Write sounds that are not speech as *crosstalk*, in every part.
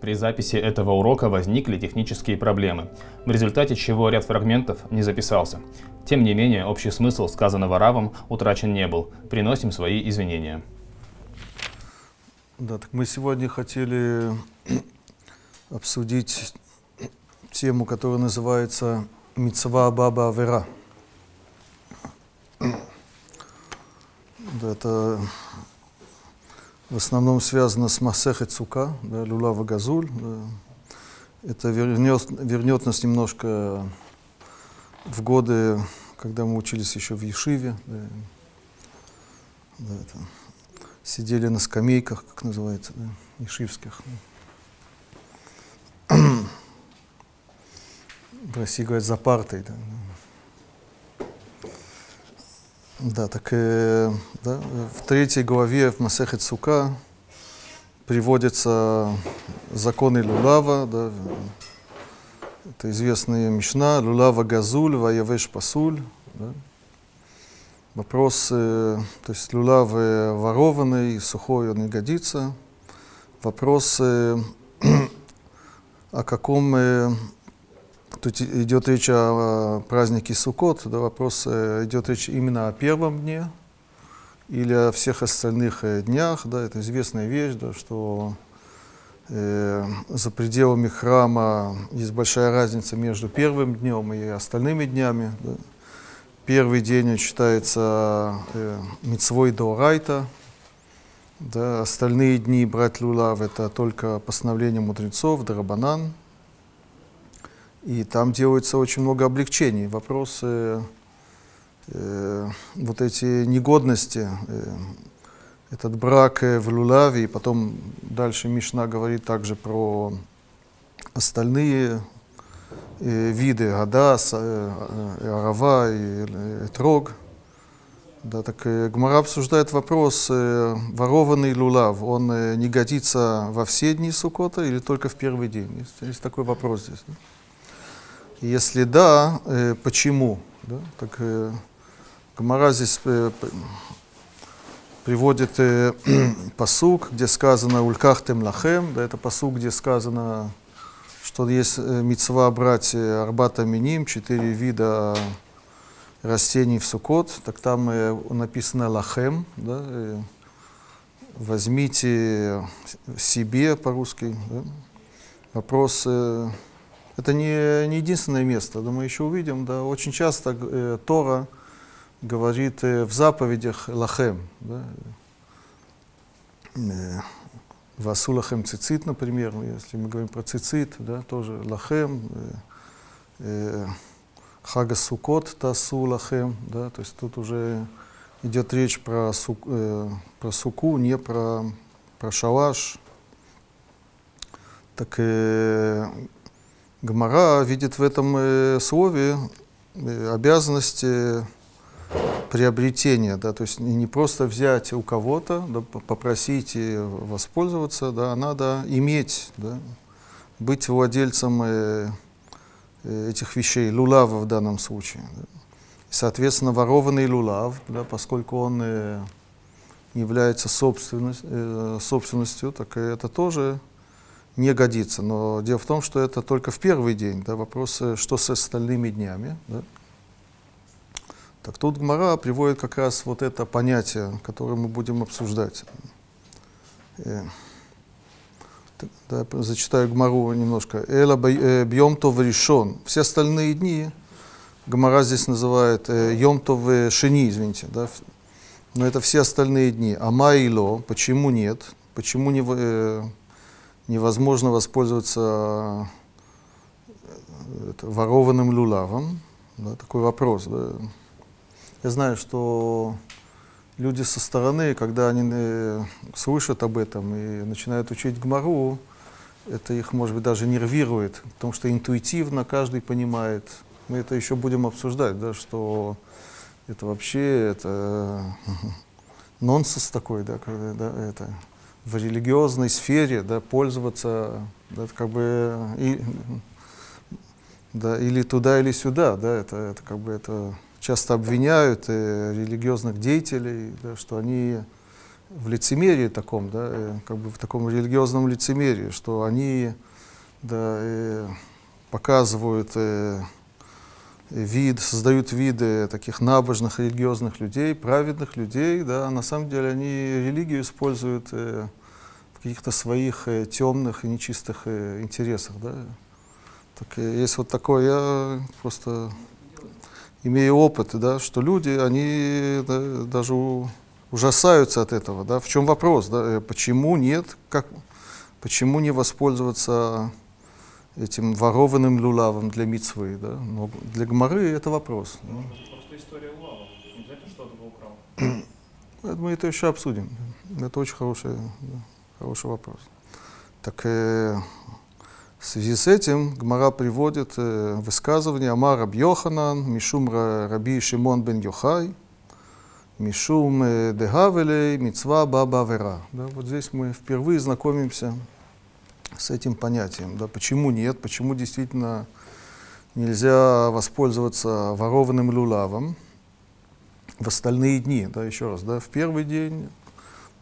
При записи этого урока возникли технические проблемы, в результате чего ряд фрагментов не записался. Тем не менее, общий смысл сказанного Равом утрачен не был. Приносим свои извинения. Да, так мы сегодня хотели *clears throat* обсудить тему, которая называется «Мицва Баба Авера». *clears throat* Да, это в основном связано с Масехет Цука, да, Люлава Газуль. Да. Это вернет, вернет нас немножко в годы, когда мы учились еще в Ешиве. Да. Да, это, сидели на скамейках, как называется, да, ешивских. В России говорят за партой. Да. Да, так э, да, в третьей главе в Масехет Сука приводятся законы Лулава, да, это известная Мишна, Лулава Газуль, Ваявеш Пасуль. Да. Вопрос, э, то есть лулав э, ворованный, сухой он не годится. Вопрос, э, *clears throat* о каком э, Тут идет речь о празднике Суккот, да, вопрос э, идет речь именно о первом дне или о всех остальных э, днях. Да, это известная вещь, да, что э, за пределами храма есть большая разница между первым днем и остальными днями. Да. Первый день считается э, митцвой Даурайта, да, остальные дни брать лулав это только постановление мудрецов, Драбанан. И там делается очень много облегчений. Вопросы, э, вот эти негодности, э, этот брак э, в Лулаве, и потом дальше Мишна говорит также про остальные э, виды, Гадас, э, э, Арава и э, Этрог. Да, так э, Гмара обсуждает вопрос, э, ворованный лулав, он э, не годится во все дни Сукота или только в первый день? Есть, есть такой вопрос здесь. Да? Если да, э, почему? Да? Так э, Гмара здесь э, приводит э, *clears throat* посук, где сказано «Улькахтем лахем», да, это посук, где сказано, что есть э, мецва брать арбата миним, четыре вида растений в сукот, так там э, написано лахем, да, э, возьмите себе по-русски. Да. Вопрос, э, это не, не единственное место, да мы еще увидим, да, очень часто э, Тора говорит э, в заповедях лахем, да, э, Васулахем цицит, например, если мы говорим про цицит, да, тоже лахем, э, э, Хага Сукот Тасу Лахем, да, то есть тут уже идет речь про, сук, э, про суку, не про, про шалаш. Так э, Гмара видит в этом э, слове э, обязанности приобретения, да, то есть не просто взять у кого-то, да, попросить и воспользоваться, да, а надо иметь, да, быть владельцем э, этих вещей, лулава в данном случае. Да. Соответственно, ворованный лулав, да, поскольку он э, является собственность, собственностью, так это тоже не годится. Но дело в том, что это только в первый день. Да, вопрос, что с остальными днями. Да. Так тут Гмара приводит как раз вот это понятие, которое мы будем обсуждать. Э, да, зачитаю Гмару немножко. Эла э, бьем то решен. Все остальные дни Гмара здесь называет э, йом то шени, извините. Да, но это все остальные дни. А майло, почему нет? Почему не, э, невозможно воспользоваться э, это, ворованным люлавом? Да, такой вопрос. Да. Я знаю, что люди со стороны, когда они э, слышат об этом и начинают учить гмару, это их, может быть, даже нервирует, потому что интуитивно каждый понимает. Мы это еще будем обсуждать, да, что это вообще это *laughs* нонсенс такой, да, когда да, это в религиозной сфере, да, пользоваться, да, как бы и, да, или туда, или сюда, да, это, это как бы это часто обвиняют э, религиозных деятелей, да, что они в лицемерии таком, да, э, как бы в таком религиозном лицемерии, что они да, э, показывают вид, создают виды таких набожных религиозных людей, праведных людей, да, на самом деле они религию используют э, в каких-то своих э, темных и нечистых э, интересах, да. Так э, есть вот такое, я просто имею опыт, да, что люди, они да, даже у- ужасаются от этого, да. В чем вопрос, да, э, почему нет, как, почему не воспользоваться этим ворованным люлавом для мицвы, да? Но для гмары это вопрос. да. Просто история Лава. Не обязательно что-то украл. *clears throat* Это Мы это еще обсудим. Это очень хороший, да, хороший вопрос. Так э, в связи с этим Гмара приводит э, высказывание Амар Раб Йоханан, Мишум Ра- Раби Шимон бен Йохай, Мишум э, Дегавелей, Мицва Баба Вера. Да, вот здесь мы впервые знакомимся с этим понятием. Да, почему нет, почему действительно нельзя воспользоваться ворованным люлавом в остальные дни, да, еще раз, да, в первый день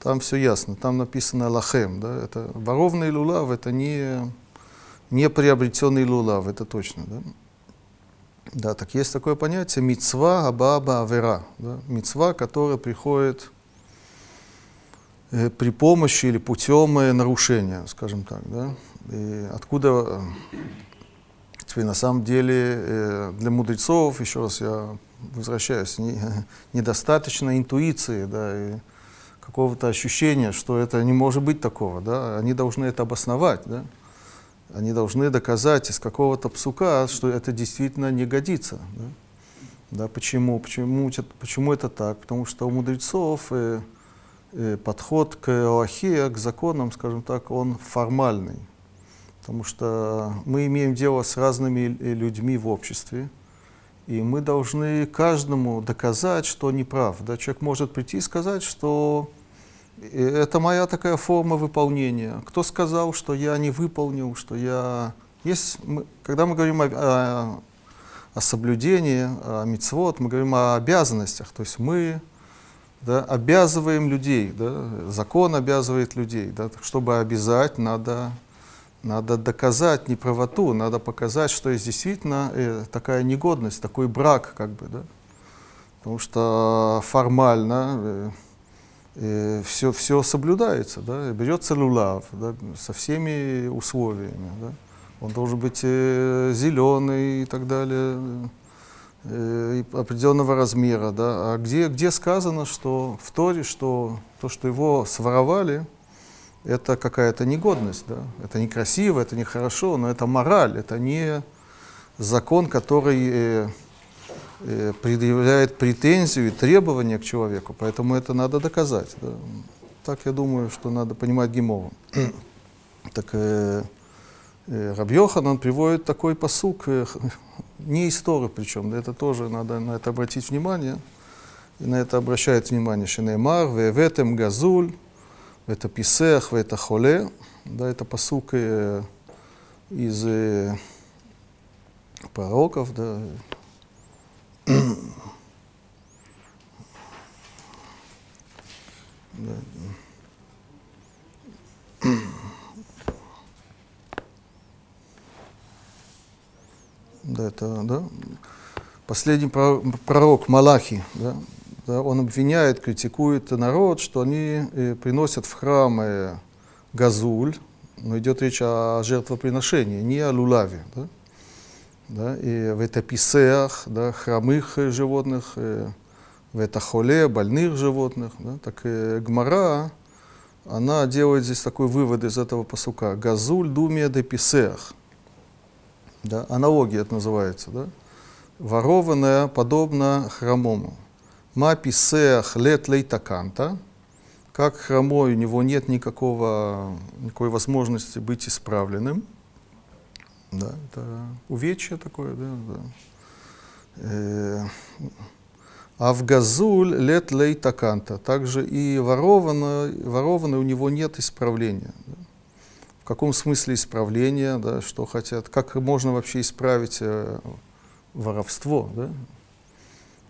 там все ясно, там написано лахем, да, это ворованный лулав, это не, не приобретенный лулав, это точно, да. Да, так есть такое понятие мицва абаба авера, да, мицва, которая приходит при помощи или путем э, нарушения, скажем так, да. И откуда э, Теперь на самом деле э, для мудрецов, еще раз я возвращаюсь, не- *laughs* недостаточно интуиции, да, и какого-то ощущения, что это не может быть такого, да, они должны это обосновать, да, они должны доказать из какого-то псука, что это действительно не годится, да. Да, почему? Почему, почему это так? Потому что у мудрецов э, э, подход к Оахе, к законам, скажем так, он формальный. Потому что мы имеем дело с разными э, людьми в обществе, и мы должны каждому доказать, что он не прав. Да? Человек может прийти и сказать, что э, это моя такая форма выполнения. Кто сказал, что я не выполнил, что я... Есть, мы- когда мы говорим о, о- о соблюдении, о мицвод, мы говорим о обязанностях. То есть мы да, обязываем людей, да, закон обязывает людей. Да, чтобы обязать, надо надо доказать неправоту, надо показать, что есть действительно э, такая негодность, такой брак, как бы, да. Потому что формально все, все соблюдается, да. Берется лулав, да, со всеми условиями, да. Он должен быть э, зеленый и так далее, э, определенного размера, да. А где, где сказано, что в Торе, что то, что его своровали, это какая-то негодность, да. Это некрасиво, это нехорошо, но это мораль, это не закон, который э, э, предъявляет претензию и требования к человеку, поэтому это надо доказать. да. Так я думаю, что надо понимать Гимову. так э, э, Раб Йохан, он приводит такой посук, э, не из Торы причем, да, это тоже надо на это обратить внимание. И на это обращает внимание Шенеймар, Веветем Газуль, это Писех, это Холе, да, это посук э, из э, пророков, да. Да. Да, это, да. Последний про- пророк Малахи, да, да, он обвиняет, критикует народ, что они э, приносят в храм э, газуль, но идет речь о жертвоприношении, не о лулаве. Да? Да? И в это писеах, да, хромых животных, э, в это холе, больных животных. Да? Так э, Гмара, она делает здесь такой вывод из этого посука. Газуль думия де писеах. Да? Аналогия это называется. Да? Ворованное подобно хромому. Ма писеах лет лейтаканта. Как хромой, у него нет никакого, никакой возможности быть исправленным. Да, это увечье такое, да, да. Э, а в газуль лет лейтаканта. Также и ворованное, ворованное у него нет исправления. да. В каком смысле исправления, да, что хотят, как можно вообще исправить э, воровство, да?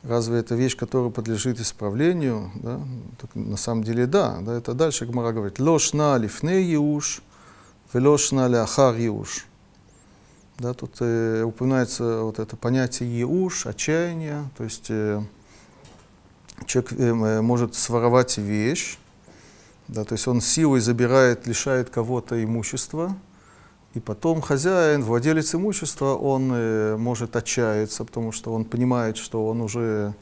разве это вещь, которая подлежит исправлению? Да? Так, на самом деле да, да, это дальше Гмара говорит, лошна лифне еуш, велошна ляхар еуш. Да, тут э, упоминается вот это понятие еуш, отчаяние, то есть э, человек э, может своровать вещь, да, то есть он силой забирает, лишает кого-то имущества, и потом хозяин, владелец имущества, он э, может отчаяться, потому что он понимает, что он уже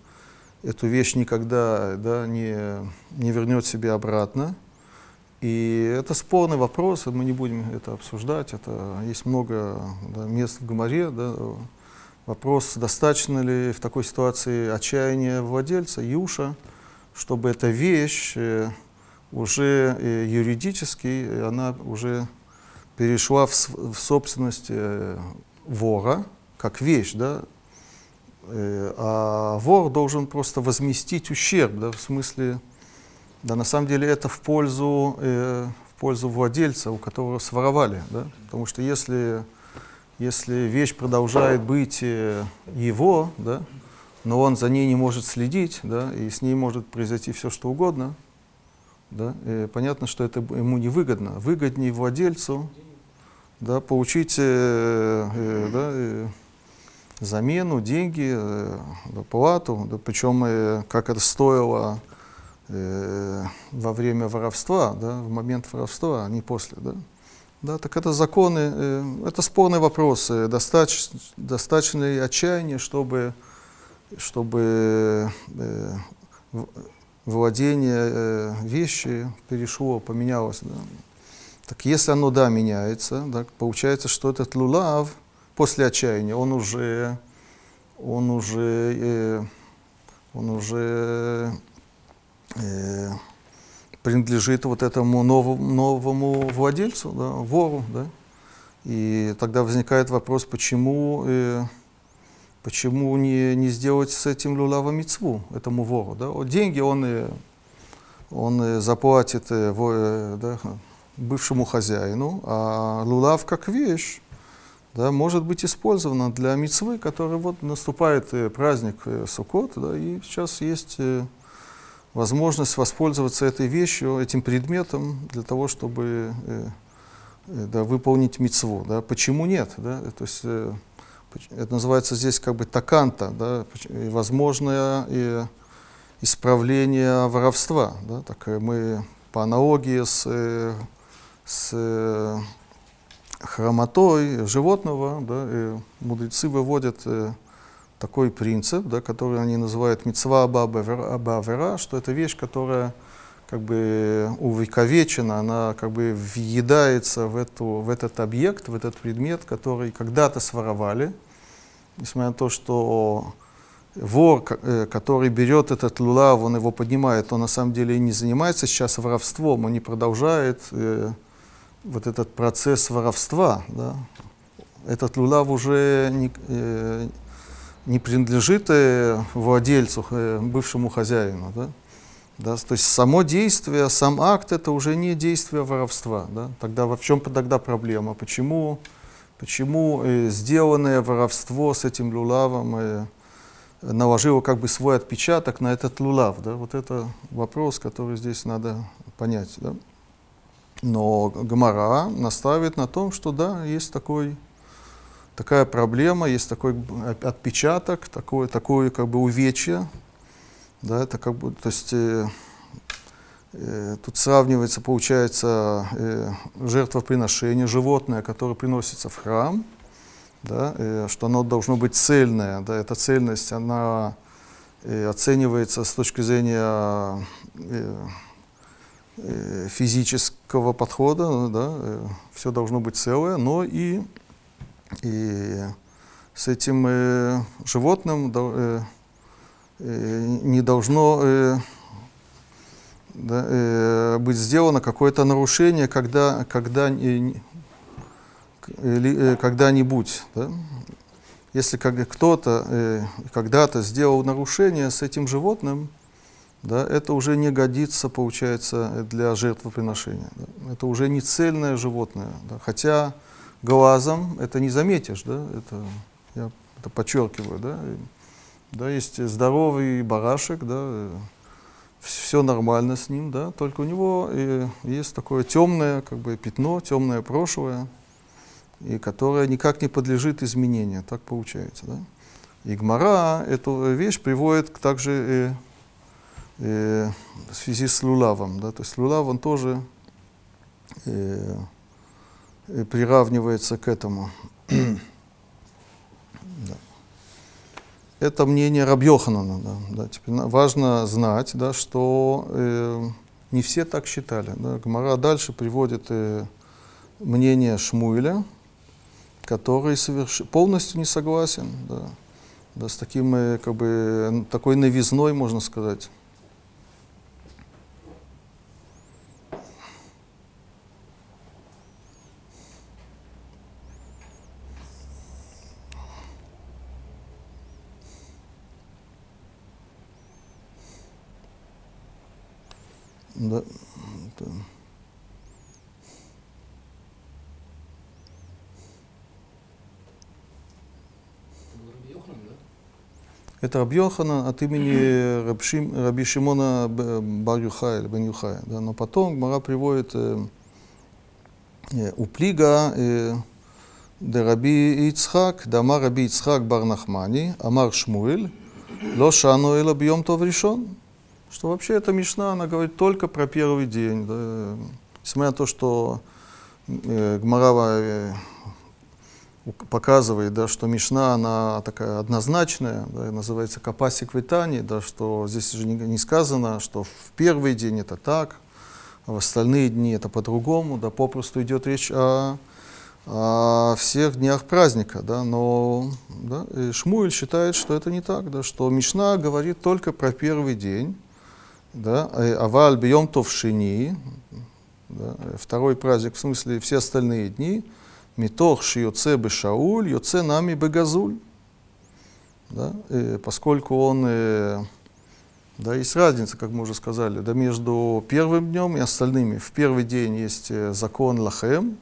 эту вещь никогда да, не, не вернет себе обратно. И это спорный вопрос, мы не будем это обсуждать. Это есть много да, мест в Гамаре. Да, вопрос, достаточно ли в такой ситуации отчаяния владельца, юша, чтобы эта вещь э, уже э, юридически, она уже перешла в, в собственность э, вора, как вещь, да, э, а вор должен просто возместить ущерб, да, в смысле, да, на самом деле это в пользу, э, в пользу владельца, у которого своровали, да, потому что если, если вещь продолжает быть э, его, да, но он за ней не может следить, да, и с ней может произойти все, что угодно, да, и понятно, что это ему невыгодно. Выгоднее владельцу да, получить э, э, да, э, замену, деньги, э, плату, да, причем э, как это стоило э, во время воровства, да, в момент воровства, а не после. Да. Да, так это законы, э, это спорный вопрос. Э, достаточно, достаточно ли отчаяния, чтобы, чтобы э, владение э, вещи перешло, поменялось. Да. Так если оно, да, меняется, да, получается, что этот лулав после отчаяния, он уже, он уже, э, он уже э, принадлежит вот этому новому, новому владельцу, да, вору, да. И тогда возникает вопрос, почему, э, почему не, не сделать с этим лулавом мецву, этому вору, да. Деньги он, э, он заплатит э, э, да, бывшему хозяину, а лулав как вещь да, может быть использована для мецвы, который вот наступает э, праздник Суккот, да, и сейчас есть возможность воспользоваться этой вещью, этим предметом для того, чтобы да, выполнить мецву. Да. Почему нет? Да? То есть, это называется здесь как бы таканта, да, возможное и исправление воровства. Да. Так мы по аналогии с с э, хромотой животного, да, и мудрецы выводят э, такой принцип, да, который они называют мецва абавера, что это вещь, которая как бы увековечена, она как бы въедается в, эту, в этот объект, в этот предмет, который когда-то своровали, несмотря на то, что вор, э, который берет этот лулав, он его поднимает, он на самом деле не занимается сейчас воровством, он не продолжает вот этот процесс воровства, да, этот лулав уже не, э, не принадлежит э, владельцу, э, бывшему хозяину. Да? Да, то есть само действие, сам акт это уже не действие воровства. Да? Тогда в чем тогда проблема? Почему, почему э, сделанное воровство с этим лулавом э, наложило как бы свой отпечаток на этот лулав? Да? Вот это вопрос, который здесь надо понять. Да? Но Гмара настаивает на том, что да, есть такой, такая проблема, есть такой отпечаток, такое, такое как бы увечье. Да, это как бы, то есть э, э, тут сравнивается, получается, э, жертвоприношение, животное, которое приносится в храм, да, э, что оно должно быть цельное. Да, эта цельность, она э, оценивается с точки зрения э, Э, физического подхода, да, э, все должно быть целое, но и, и с этим э, животным э, э, не должно э, да, э, быть сделано какое-то нарушение, когда, когда, э, э, когда-нибудь. Да? Если кто-то э, когда-то сделал нарушение с этим животным, да, это уже не годится, получается, для жертвоприношения. Да. Это уже не цельное животное. Да. Хотя глазом это не заметишь, да, это, я это подчеркиваю. Да. Да, есть здоровый барашек, да, все нормально с ним, да, только у него э, есть такое темное как бы, пятно, темное прошлое, и которое никак не подлежит изменению, так получается. Да? И Гмара эту вещь приводит также э, э, в связи с Лулавом. Да? То есть Лулав, он тоже э, э, приравнивается к этому. да. Это мнение Рабьоханана. Да, да. Важно знать, да, что э, не все так считали. Да. Гмара дальше приводит э, мнение Шмуэля, который соверш... полностью не согласен да, да, с таким, э, как бы, такой новизной, можно сказать. Да. Это Рабьохана от имени Рабшим, Раби Шимона Бар Юхая, Бен Юхая. Да. Но потом Гмара приводит э, э, Уплига э, де Раби Ицхак, Дама Раби Ицхак Бар Нахмани, Амар Шмуэль, Ло Шану Эла Бьем Тов Решон. Что вообще эта Мишна, она говорит только про первый день. Да. Несмотря на то, что э, Гмара э, показывает, да, что Мишна, она такая однозначная, да, называется Капасик Витани, да, что здесь же не, не сказано, что в первый день это так, а в остальные дни это по-другому, да, попросту идет речь о, о всех днях праздника, да, но да, Шмуэль считает, что это не так, да, что Мишна говорит только про первый день, да, аваль бьем товшини, да, второй праздник, в смысле все остальные дни, митох шиоце бешауль, йоце нами бегазуль. Да, поскольку он, э, да, есть разница, как мы уже сказали, да, между первым днем и остальными. В первый день есть э, закон лахем,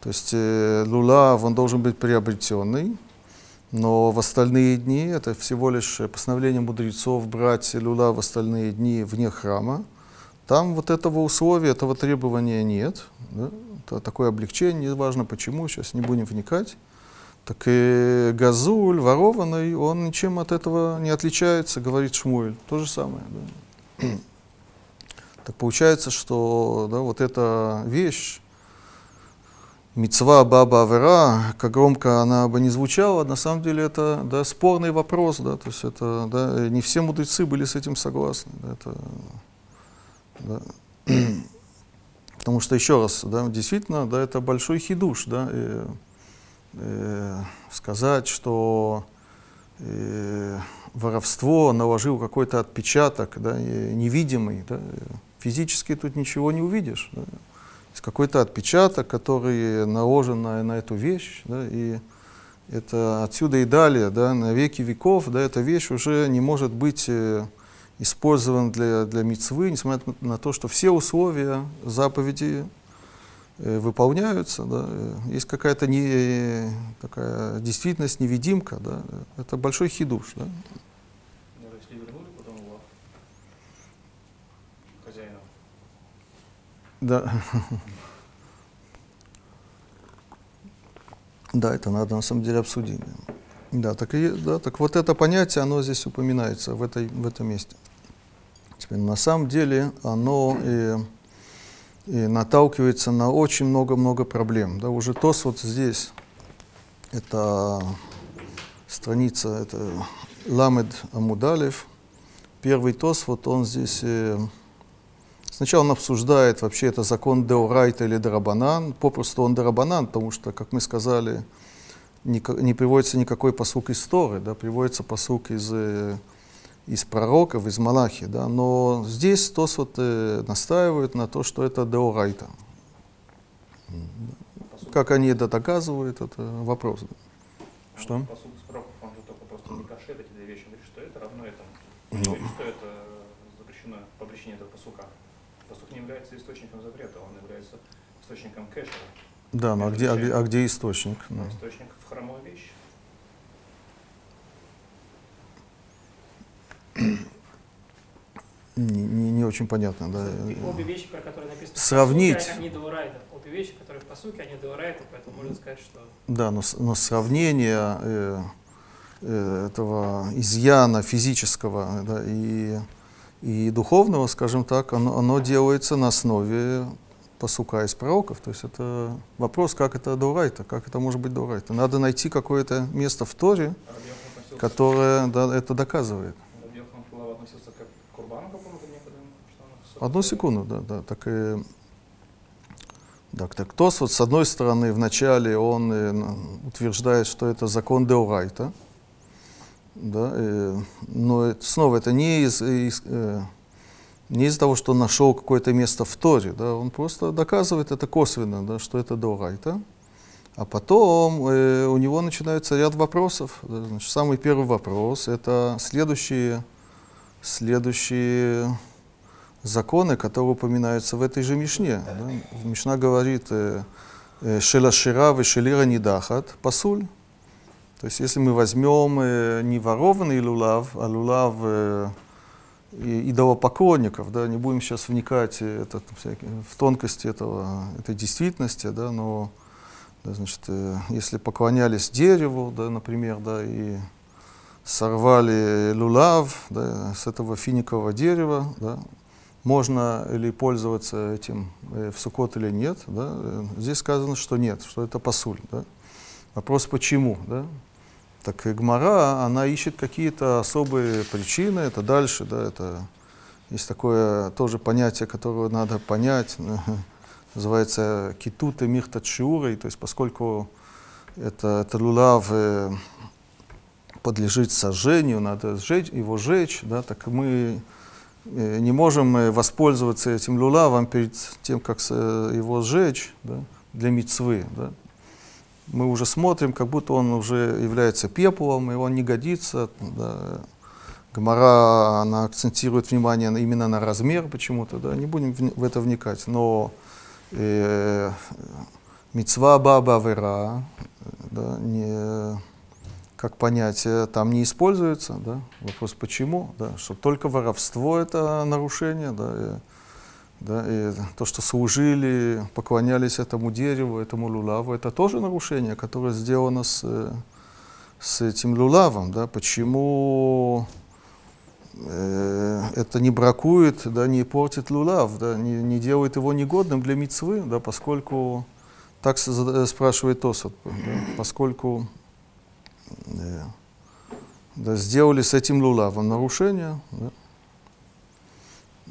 то есть э, лулав, он должен быть приобретенный, но в остальные дни это всего лишь постановление мудрецов брать люла в остальные дни вне храма. Там вот этого условия, этого требования нет. Да? Это такое облегчение, неважно почему, сейчас не будем вникать. Так и газуль, ворованный, он ничем от этого не отличается, говорит Шмуэль. То же самое. Да? *clears throat* Так получается, что да, вот эта вещь, Мецва баба авера, как громко она бы не звучала, на самом деле это да, спорный вопрос, да, то есть это да, не все мудрецы были с этим согласны. Да, это, да. *clears throat* Потому что еще раз, да, действительно, да, это большой хидуш, да, и, и, сказать, что и, воровство наложил какой-то отпечаток, да, невидимый, да, физически тут ничего не увидишь. Да какой-то отпечаток, который наложен на, на эту вещь, да, и это отсюда и далее, да, на веки веков, да, эта вещь уже не может быть э, использована для, для мицвы, несмотря на то, что все условия заповеди э, выполняются, да, э, есть какая-то не, такая действительность, невидимка, да, это большой хидуш. Да. Да. *laughs* Да, это надо на самом деле обсудить. Да, так, и, да, так вот это понятие, оно здесь упоминается в, этой, в этом месте. Теперь, на самом деле оно и, и наталкивается на очень много-много проблем. Да, уже ТОС вот здесь, это страница, это Ламед Амудалев, первый ТОС, вот он здесь э, Сначала он обсуждает, вообще это закон Деорайта или Дарабанан. Попросту он Дарабанан, потому что, как мы сказали, не, не приводится никакой посук из Торы, да, приводится посук из, э, из пророков, из Малахи. Да, но здесь Тос вот, э, настаивает на то, что это Деорайта. Как они это доказывают, это вопрос. Да. Что? Посук из пророков, он же только просто не кашет эти две вещи. Он говорит, что это равно этому. Ну. Что это является источником запрета, он является источником кэша. Да, но а где, а, где, а где источник? Да. Источник в хромой вещи. *clears throat* Не, не, не очень понятно, да. Обе вещи, про которые написано сравнить. По сути, они дуэрайда. Обе вещи, которые по сути, они дуэрайда, поэтому можно сказать, что... Да, но, но сравнение э, э, этого изъяна физического да, и и духовного, скажем так, оно, оно делается на основе посука из пророков. То есть это вопрос, как это дурайта, как это может быть дурайта. Надо найти какое-то место в Торе, которое да, это доказывает. Одну секунду, да, да. Так, э, так, так Тос, вот с одной стороны, вначале он э, утверждает, что это закон Деорайта, да, э, но это- снова это не из, из, э, не из-за того, что нашел какое-то место в Торе, да, он просто доказывает это косвенно, да, что это Деорайта. А потом э, у него начинается ряд вопросов. да. Значит, самый первый вопрос это следующие, следующие законы, которые упоминаются в этой же Мишне. Да? Мишна говорит э, э, «Шелашира и шелира нидахат пасуль». То есть если мы возьмем э, не ворованный лулав, а лулав э, идолопоклонников, да, не будем сейчас вникать э, это, всякие- в тонкости этого, этой действительности, да, но да, значит, э, если поклонялись дереву, да, например, да, и сорвали лулав да, с этого финикового дерева, да, можно ли пользоваться этим э, в сукот или нет. Да? Э, Здесь сказано, что нет, что это пасуль. Да? Вопрос почему? Да? Так и Гмара, она ищет какие-то особые причины, это дальше, да, это есть такое тоже понятие, которое надо понять, *laughs* называется китут и мирта чиурой, то есть поскольку это, это лулав подлежит сожжению, надо сжечь, его сжечь, да, так мы э, не можем воспользоваться этим лулавом перед тем, как э, его сжечь да, для мицвы. Да. Мы уже смотрим, как будто он уже является пеплом, и он не годится. Да. Гмара, она акцентирует внимание именно на размер почему-то, да, не будем в это вникать, но э, мицва баба вера, да, не, как понятие там не используется, да, вопрос почему, да, что только воровство это нарушение, да, и, да, и то, что служили, поклонялись этому дереву, этому лулаву, это тоже нарушение, которое сделано с, э, с этим лулавом, да, почему э, это не бракует, да, не портит лулав, да, не, не делает его негодным для мицвы, да, поскольку, так зада- спрашивает Тосот, да, поскольку э, да, сделали с этим лулавом нарушение. Да.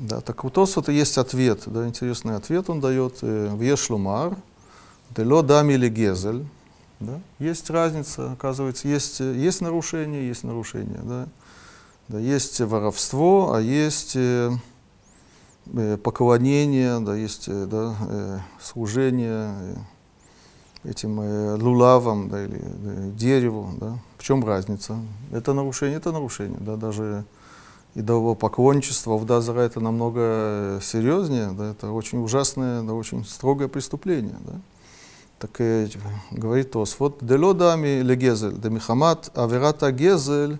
Да, так у Тосфота есть ответ, да, интересный ответ он дает э, в Ешлумар, дело дами или гезель. Да. Есть разница, оказывается, есть, э, есть нарушение, есть нарушение. Да. Да, есть воровство, а есть э, поклонение, да, есть да, служение этим лулавам да, или дереву. Да. В чем разница? Это нарушение, это нарушение. Да, даже идолопоклонничество в Дазара это намного серьезнее, да, это очень ужасное, да, очень строгое преступление. Да. Так и говорит Осфот, делодами легезель, демихамат аверата гезель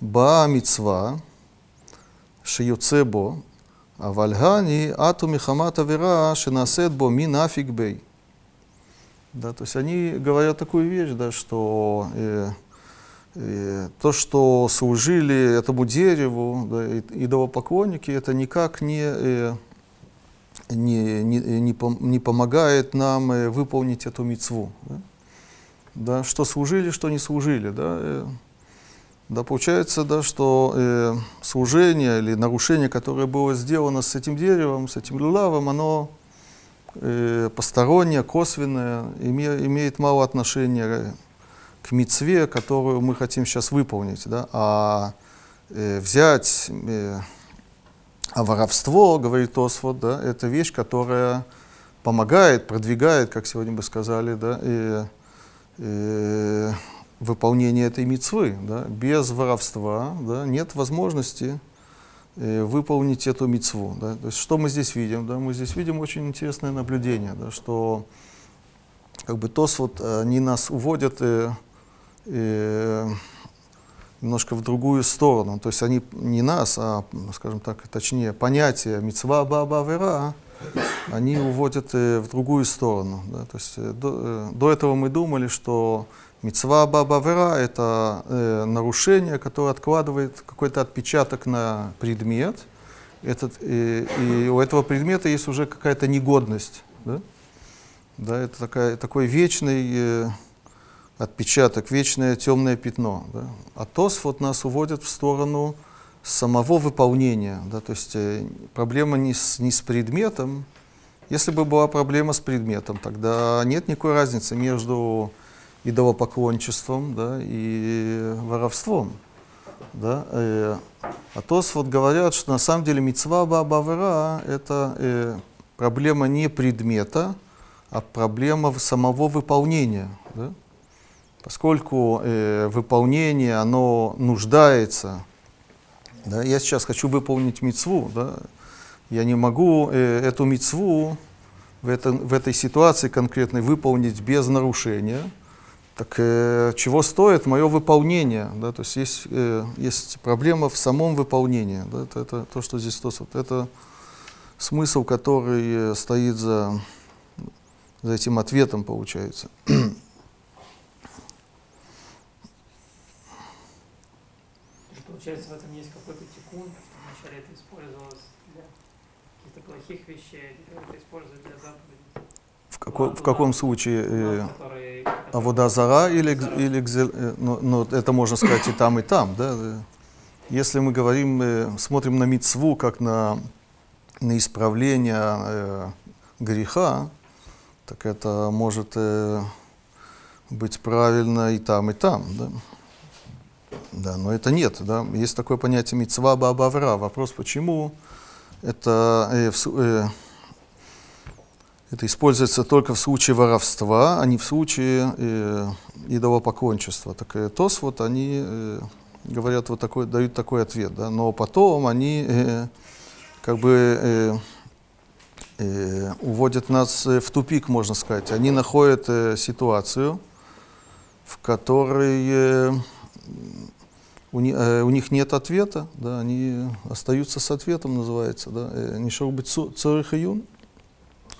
ба мицва шиюцебо, а вальгани ату михамат авера шинасетбо ми нафиг бей. Да, то есть они говорят такую вещь, да, что э, то, что служили этому дереву, да, идолопоклонники, это никак не, э, не, не, не, пом- не помогает нам э, выполнить эту мицву. Да? Да, что служили, что не служили. Да, э, да, получается, да, что э, служение или нарушение, которое было сделано с этим деревом, с этим люлавом, оно э, постороннее, косвенное, име- имеет мало отношения к мицве, которую мы хотим сейчас выполнить. Да? А э, взять э, а воровство, говорит Освод, да, это вещь, которая помогает, продвигает, как сегодня бы сказали, да, и, э, выполнение этой мицвы. Да. Без воровства да, нет возможности э, выполнить эту мицву. Да. То есть, что мы здесь видим? Да? Мы здесь видим очень интересное наблюдение, да, что как бы ТОС вот, они нас уводят э, э, немножко в другую сторону. То есть они не нас, а, скажем так, точнее, понятие мецва баба вера, они уводят э, в другую сторону. Да? То есть э, до, э, до этого мы думали, что мецва баба вера это э, нарушение, которое откладывает какой-то отпечаток на предмет, этот, и, и у этого предмета есть уже какая-то негодность. Да? Да, это такая, такой вечный э, отпечаток, вечное темное пятно. Да? А ТОС вот нас уводит в сторону самого выполнения. Да? То есть э, проблема не с, не с предметом. Если бы была проблема с предметом, тогда нет никакой разницы между идолопоклончеством да, и воровством. Да? Э, а ТОС вот говорят, что на самом деле мецва баба это э, проблема не предмета, а проблема самого выполнения. Да? Поскольку э, выполнение, оно нуждается, да, я сейчас хочу выполнить мецву, да, я не могу э, эту мецву в, это, в этой ситуации конкретной выполнить без нарушения, так э, чего стоит мое выполнение? Да? То есть есть, э, есть проблема в самом выполнении. Да? Это, это то, что здесь то, это смысл, который э, стоит за, за этим ответом, получается. Получается, в этом есть какой-то тикун, что вначале это использовалось для каких-то плохих вещей, а это используют для заповедей. В, какой, в каком случае? Э, а вода зара или, или э, но, но это можно сказать и там, и там. Да? Если мы говорим, э, смотрим на мицву как на, на исправление э, греха, так это может э, быть правильно и там, и там. Да? Да, но это нет. Да? Есть такое понятие мецва бабавра. Вопрос, почему это, э, в, э, это используется только в случае воровства, а не в случае э, идолопоклончества. Так э, ТОС, вот они э, говорят вот такой, дают такой ответ. Да? Но потом они э, как бы э, э, уводят нас э, в тупик, можно сказать. Они находят э, ситуацию, в которой э, у, ни- э, у них нет ответа, да, они остаются с ответом, называется, да, э, нишел быть цорих июн.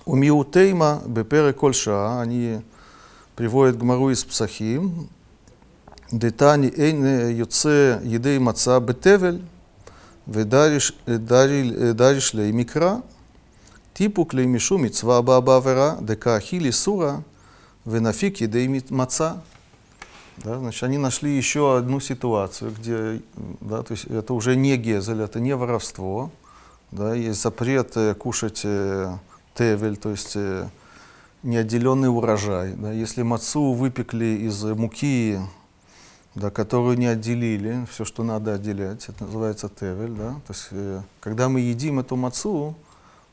У Миутейма Бепере Кольша, они приводят Гмару из Псахим, Детани Эйн Йоце Едей Маца Бетевель, Ведариш Дариш Лей Микра, Типу Клей Мишу Мицва Баабавера, Дека Ахили Сура, Венафик Едей Маца. Да, значит, они нашли еще одну ситуацию, где, да, то есть это уже не гезель, это не воровство, да, есть запрет э, кушать э, тевель, то есть э, неотделенный урожай. Да, если мацу выпекли из муки, да, которую не отделили, все, что надо отделять, это называется тевель. Да, то есть, когда мы едим эту мацу,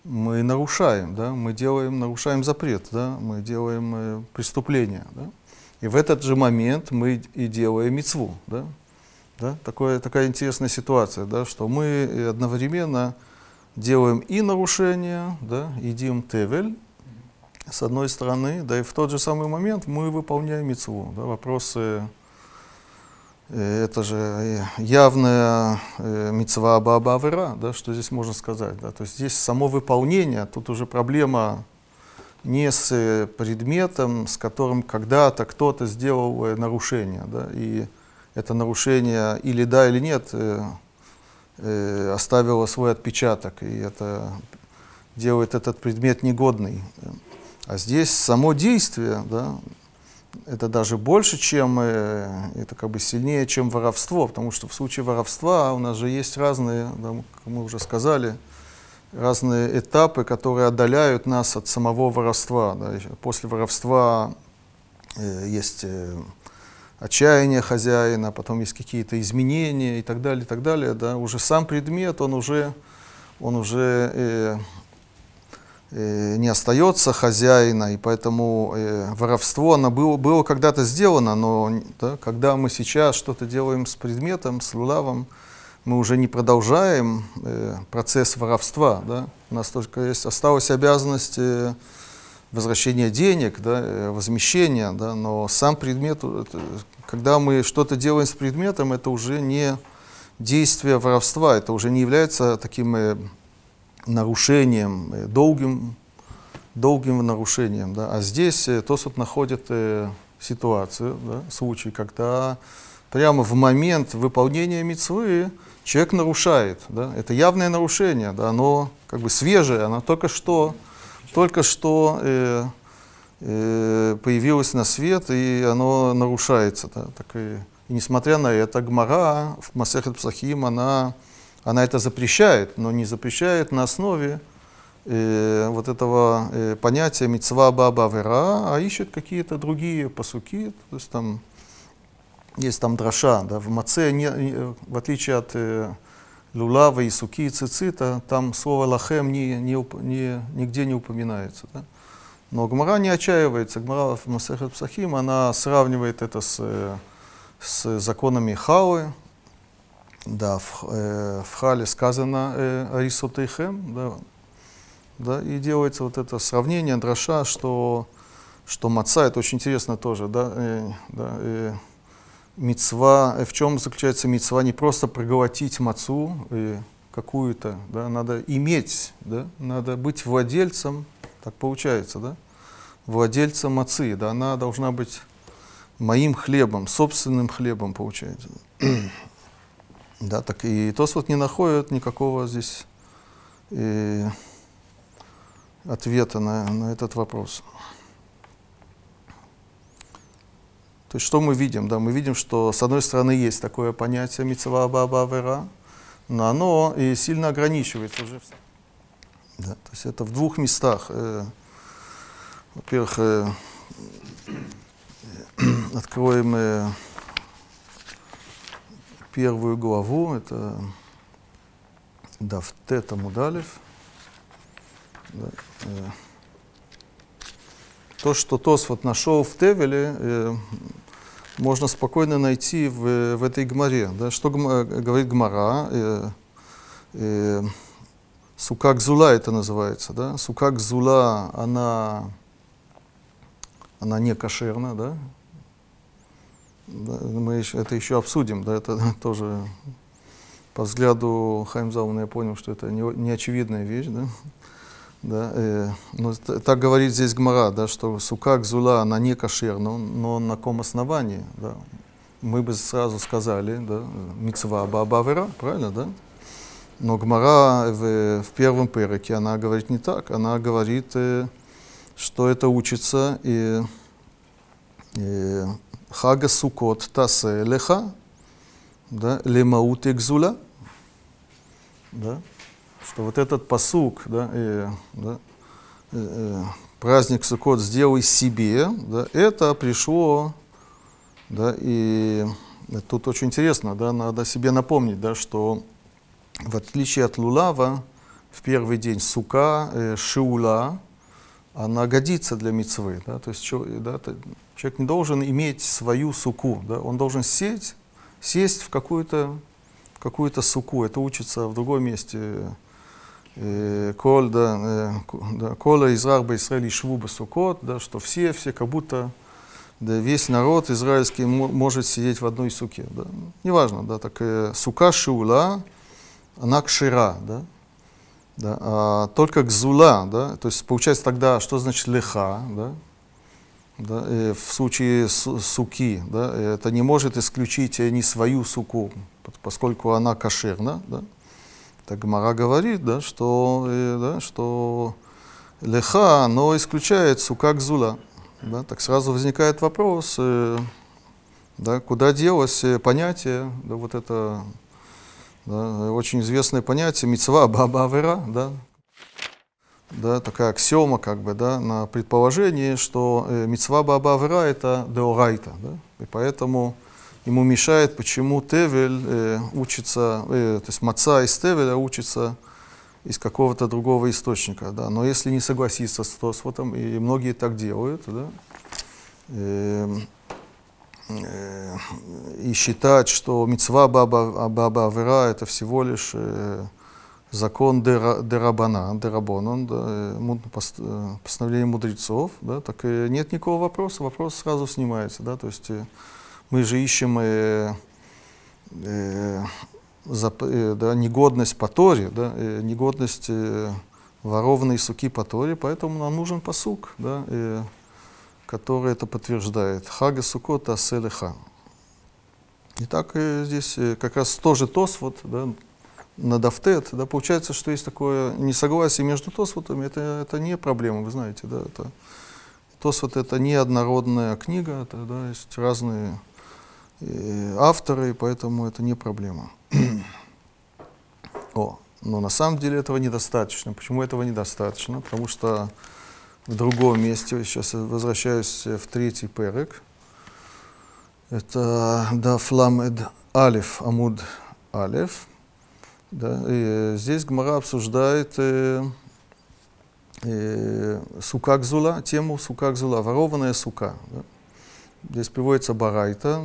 мы нарушаем, да, мы делаем, нарушаем запрет, да, мы делаем преступление. Да. И в этот же момент мы и делаем мецву. Да? Да? Такое, такая интересная ситуация, да? что мы одновременно делаем и нарушение, да? едим тевель, с одной стороны, да, и в тот же самый момент мы выполняем мецву. Да? Вопросы, э, это же э, явная э, мецва баба да? что здесь можно сказать. Да? То есть здесь само выполнение, тут уже проблема не с э, предметом, с которым когда-то кто-то сделал э, нарушение. Да, и это нарушение или да, или нет э, оставило свой отпечаток, и это делает этот предмет негодный. А здесь само действие, да, это даже больше, чем, это как бы сильнее, чем воровство, потому что в случае воровства у нас же есть разные, да, мы уже сказали, разные этапы, которые отдаляют нас от самого воровства. Да. После воровства э, есть э, отчаяние хозяина, потом есть какие-то изменения и так далее, и так далее. Да. Уже сам предмет, он уже, он уже э, э, не остается хозяина, и поэтому э, воровство, оно было, было когда-то сделано, но да, когда мы сейчас что-то делаем с предметом, с лулавом, мы уже не продолжаем э, процесс воровства. Да? У нас только есть, осталась обязанность э, возвращение денег, да, э, возмещение, да, но сам предмет, это, когда мы что-то делаем с предметом, это уже не действие воровства, это уже не является таким э, нарушением, э, долгим, долгим нарушением. Да. А здесь э, Тосут находит э, ситуацию, да, случай, когда прямо в момент выполнения мецвы человек нарушает. Да, это явное нарушение, да, оно как бы свежее, оно только что, только что э, э, появилось на свет, и оно нарушается. Да, так и, и несмотря на это, Гмара в Масехет Псахим, она, она это запрещает, но не запрещает на основе э, вот этого э, понятия мецва баба вера, а ищет какие-то другие посуки, то есть там есть там дроша, да, в маце, не, в отличие от э, лулава и суки и цицита, там слово лахем не, не, не, нигде не упоминается. Да. Но Гмара не отчаивается. Гмара в Масехет Псахим, она сравнивает это с, э, с законами Халы. Да, в, э, в Хале сказано э, Арисотейхем, да, да, и делается вот это сравнение дроша, что, что маца, это очень интересно тоже, да, э, да, э, мецва, э, в чем заключается мецва, не просто проглотить мацу э, какую-то, да, надо иметь, да, надо быть владельцем, так получается, да, владельцем мацы, да, она должна быть моим хлебом, собственным хлебом, получается. *clears throat* да, так и Тос вот не находит никакого здесь э, ответа на, на этот вопрос. То есть что мы видим? Да, мы видим, что с одной стороны есть такое понятие митцва баба вера, но оно и сильно ограничивается уже. Да, то есть это в двух местах. Э, во-первых, э, откроем э, первую главу, это да, в Тета Мудалев. Да, э, то, что Тос вот нашел в Тевеле, э, можно спокойно найти в, в этой гмаре. Да? Что гма, говорит гмара? Э, э, сука гзула это называется. Да? Сука гзула, она, она не кошерна. Да? Да, мы еще, это еще обсудим. Да? Это *laughs* тоже по взгляду Хаймзауна я понял, что это не, не очевидная вещь. Да? Да, э, ну, так говорит здесь Гмара, да, что сука гзула, она не кошерна, но на каком основании? Да? Мы бы сразу сказали, да, мицва бабавера, правильно, да? Но Гмара в, в первом переке, она говорит не так, она говорит, э, что это учится и, и хага сукот тасе леха, да, лемаут экзула, да, что вот этот посук, да, э, да, э, праздник Суккот сделай себе, да, это пришло, да, и тут очень интересно, да, надо себе напомнить, да, что в отличие от лулава, в первый день сука, э, шиула, она годится для мецвы, да, то есть да, человек не должен иметь свою суку, да, он должен сесть, сесть в какую-то какую-то суку, это учится в другом месте כל, да, да, кола Израиль Израиль Ишву Басукот, да, что все, все как будто да, весь народ израильский может сидеть в одной суке. Да. Неважно, да, так э, сука шиула, она кшира, да, да, а только гзула, да, то есть получается тогда, что значит леха, да, да, э, в случае су суки, да, это не может исключить не свою суку, поскольку она кошерна, да, так Гмара говорит, да, что, э, да, что леха, но исключает сука гзула. Да, так сразу возникает вопрос, э, да, куда делось э, понятие, да, вот это да, очень известное понятие мецва баба авера, да, да, такая аксиома, как бы, да, на предположении, что мецва баба авера это деорайта, да, и поэтому ему мешает, почему Тевель э, учится, э, то есть Маца из Тевеля учится из какого-то другого источника. Да. Но если не согласиться с Тосфотом, и многие так делают, да, э, э, и считать, что мецва баба, баба Авера это всего лишь э, закон дера, дерабана, дерабонан, да, э, э, постановление мудрецов, да, так нет никакого вопроса, вопрос сразу снимается, да, то есть мы же ищем э, э, за, э, да, негодность по Торе, да, э, негодность э, ворованной суки по Торе, поэтому нам нужен посук, да, э, который это подтверждает. Хага сукота аселеха. И так э, здесь э, как раз тоже тос, вот, да, на дафтет, да, получается, что есть такое несогласие между тосвотами, это, это не проблема, вы знаете, да, это тосвот это не однородная книга, это, да, есть разные авторы, поэтому это не проблема. *clears throat* О, но на самом деле этого недостаточно. Почему этого недостаточно? Потому что в другом месте, сейчас возвращаюсь в третий перек, это да, фламед алиф, амуд алиф, да, и здесь Гмара обсуждает э, э, сука гзула, тему сука гзула, ворованная сука. Да. Здесь приводится Барайта,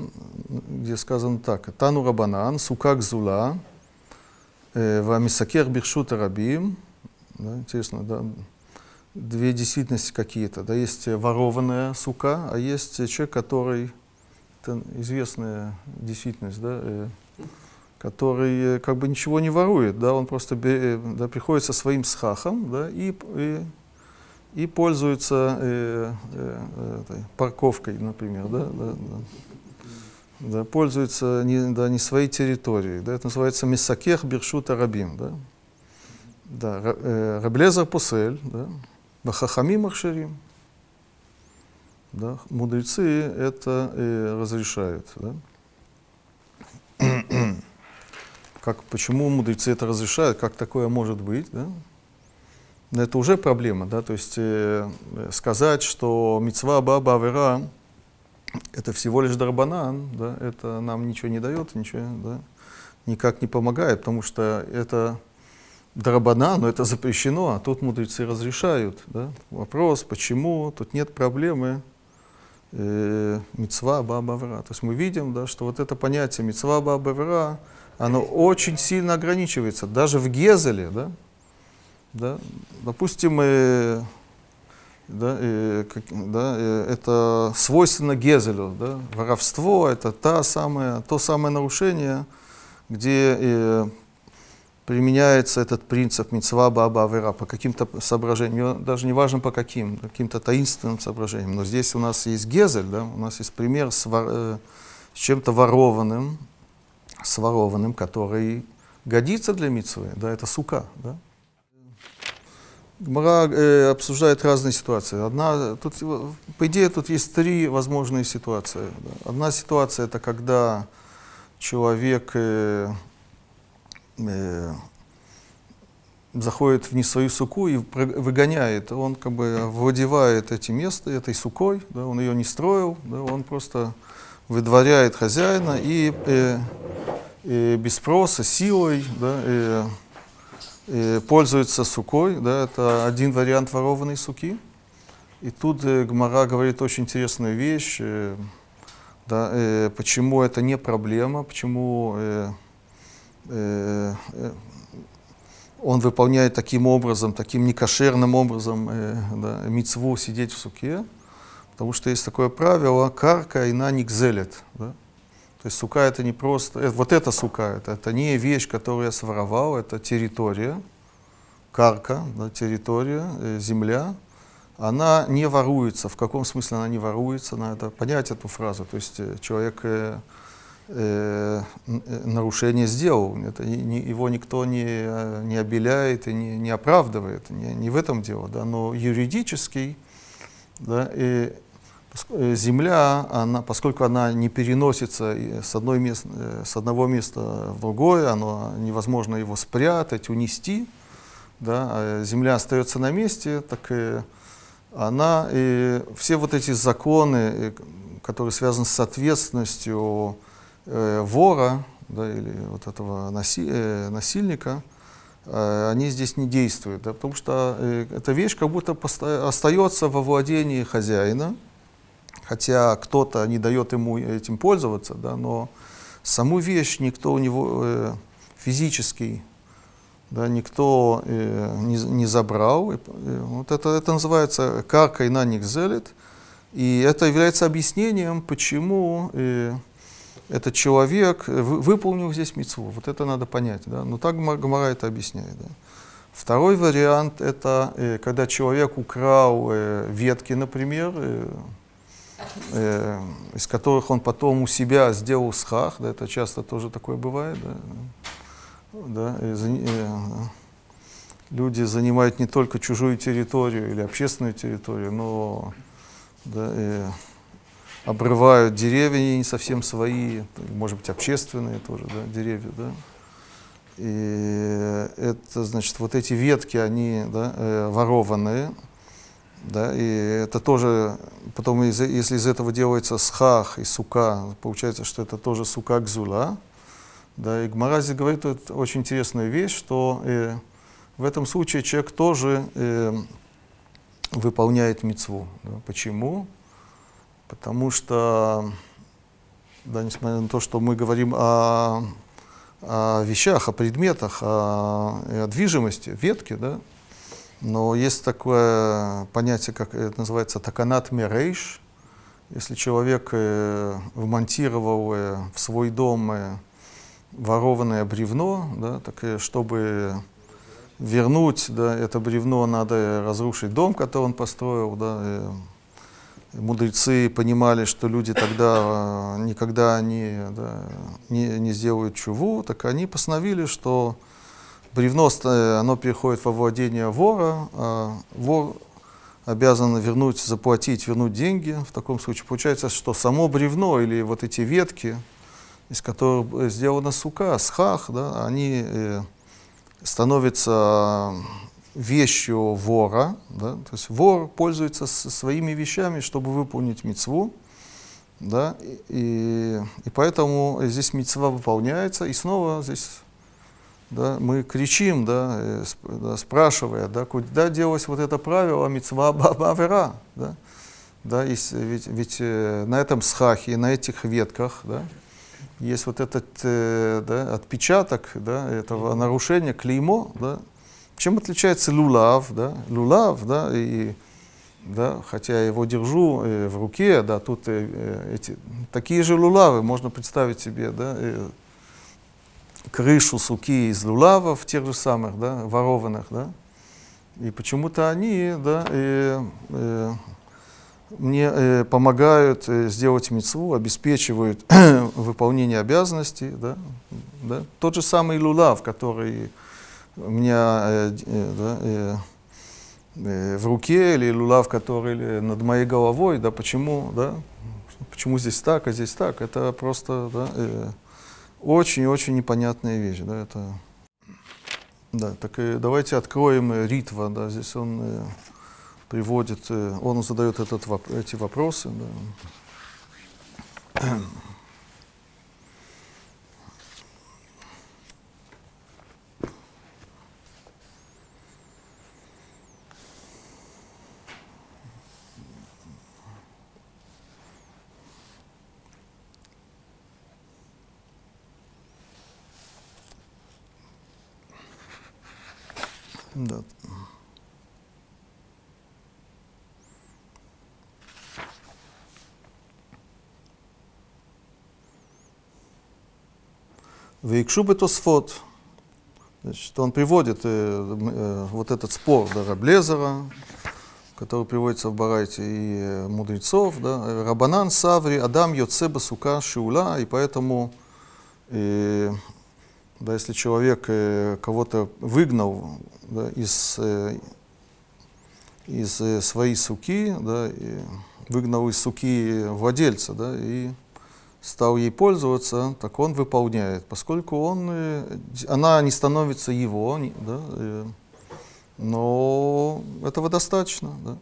где сказано так. Тану Рабанан, сука гзула, э, вамисакер биршут рабим. Да, интересно, да, две действительности какие-то. Да, есть ворованная сука, а есть человек, который, это известная действительность, да, э, который э, как бы ничего не ворует, да, он просто да, приходит со своим схахом, да, и, и, и пользуется э, э, этой парковкой, например, да, да, да, да, пользуется не, да, не своей территорией, да, это называется Месакех Биршута Рабим, да, да, э, Раблезар Пусель, да, Бахахамим Ахширим, да, мудрецы это э, разрешают, да. Как, почему мудрецы это разрешают, как такое может быть, да? Это уже проблема, да, то есть э, сказать, что мецва баба авера это всего лишь дарбанан, да, это нам ничего не дает, ничего, да, никак не помогает, потому что это дарабана, но это запрещено, а тут мудрецы разрешают, да. Вопрос, почему, тут нет проблемы, э, мецва баба авера. То есть мы видим, да, что вот это понятие мецва баба авера, оно очень сильно ограничивается. Даже в Гезеле, да, да, допустим, э, да, э, как, да, э, это свойственно Гезелю, да, воровство, это та самая, то самое нарушение, где э, применяется этот принцип мецва баба авера по каким-то соображениям, даже не важно по каким, каким-то таинственным соображениям. Но здесь у нас есть Гезель, да, у нас есть пример с, вор, э, с чем-то ворованным, с который годится для митцвы, да, это сука, да. Гмара э, обсуждает разные ситуации. Одна, тут, по идее, тут есть три возможные ситуации. Одна ситуация это когда человек э, э, заходит в не свою суку и выгоняет, он как бы владевает этим местом, этой сукой, да, он ее не строил, да, он просто выдворяет хозяина и, э, и без спроса, силой да, и пользуется сукой. Да, это один вариант ворованной суки. И тут э, Гмара говорит очень интересную вещь. Э, да, э, почему это не проблема, почему э, э, э он выполняет таким образом, таким некошерным образом э, да, мицву сидеть в суке. Потому что есть такое правило, карка и на никзелет. Да? То есть сука это не просто, это, вот эта сука, это, это не вещь, которую я своровал, это территория, карка, да, территория, э, земля. Она не воруется. В каком смысле она не воруется? Надо понять эту фразу. То есть э, человек э, э, э, нарушение сделал, это не, его никто не, не обеляет и не, не оправдывает, не, не в этом дело. Да? Но юридический да, и э, земля, она, поскольку она не переносится с, одной мест, э, с одного места в другое, оно, невозможно его спрятать, унести, да, а земля остается на месте, так и она, и все вот эти законы, которые связаны с ответственностью э, вора, да, или вот этого наси, э, насильника, Э, они здесь не действуют, да, потому что э, эта вещь как будто остается во владении хозяина, хотя кто-то не дает ему этим пользоваться, да, но саму вещь никто у него э, физический да, никто э, не, не забрал. И, э, вот это, это называется карка и на них зелит. И это является объяснением, почему э, этот человек вы, выполнил здесь мецву. Вот это надо понять. Да? Но так Гмара это объясняет. Да? Второй вариант это э, когда человек украл э, ветки, например, э, э, из которых он потом у себя сделал схах, да, это часто тоже такое бывает. Да? да, и, э, люди занимают не только чужую территорию или общественную территорию, но да, и обрывают деревья не совсем свои, может быть, общественные тоже, да, деревья, да. И это, значит, вот эти ветки, они да, э, ворованные, да, и это тоже, потом, из, если из этого делается схах и сука, получается, что это тоже сука гзула, да, и Гмарази говорит вот, очень интересную вещь, что э, в этом случае человек тоже э, выполняет мецву. Да. Почему? Потому что, да, несмотря на то, что мы говорим о, о вещах, о предметах, о, о движимости, ветки, да, но есть такое понятие, как это называется таканат мерейш. Если человек э, вмонтировал э, в свой дом э, ворованное бревно, да, так и чтобы вернуть да, это бревно, надо разрушить дом, который он построил. Да, и мудрецы понимали, что люди тогда никогда не, да, не, не сделают чуву, так они постановили, что бревно оно переходит во владение вора, а вор обязан вернуть, заплатить, вернуть деньги. В таком случае получается, что само бревно или вот эти ветки, из которых сделана сука, схах, да, они э, становятся вещью вора. Да, то есть вор пользуется своими вещами, чтобы выполнить мецву. Да, и, и поэтому здесь мецва выполняется, и снова здесь да, мы кричим, да, э, спрашивая, да, куда делось вот это правило мецва бавера. Да, да, ведь, ведь э, на этом схахе, на этих ветках, да, есть вот этот э, да, отпечаток да, этого нарушения, клеймо. Да. Чем отличается лулав? Да? Лулав, да, и, да, хотя я его держу э, в руке, да, тут э, эти, такие же лулавы, можно представить себе, да, э, крышу суки из лулавов, тех же самых, да, ворованных, да, и почему-то они, да, э, э, мне э, помогают э, сделать мецву, обеспечивают *coughs* выполнение обязанностей. Да, да. Тот же самый лулав, который у меня э, э, да, э, э, в руке, или лулав, который над моей головой, да, почему, да, почему здесь так, а здесь так, это просто да, э, очень-очень непонятная вещь. Да, это, да, так и давайте откроем Ритва, да, здесь он... Э, приводит, э, он задает этот, эти вопросы. Да. Да. Вейкшу Тосфот. Значит, он приводит э, э, вот этот спор да, Раблезера, который приводится в Барайте, и э, мудрецов, да, Рабанан, Саври, Адам, Йоцеба, Сука, Шиула, и поэтому, э, да, если человек э, кого-то выгнал да, из, э, из э, своей суки, да, и выгнал из суки владельца да, и стал ей пользоваться, так он выполняет, поскольку он, она не становится его, да, но этого достаточно. Да.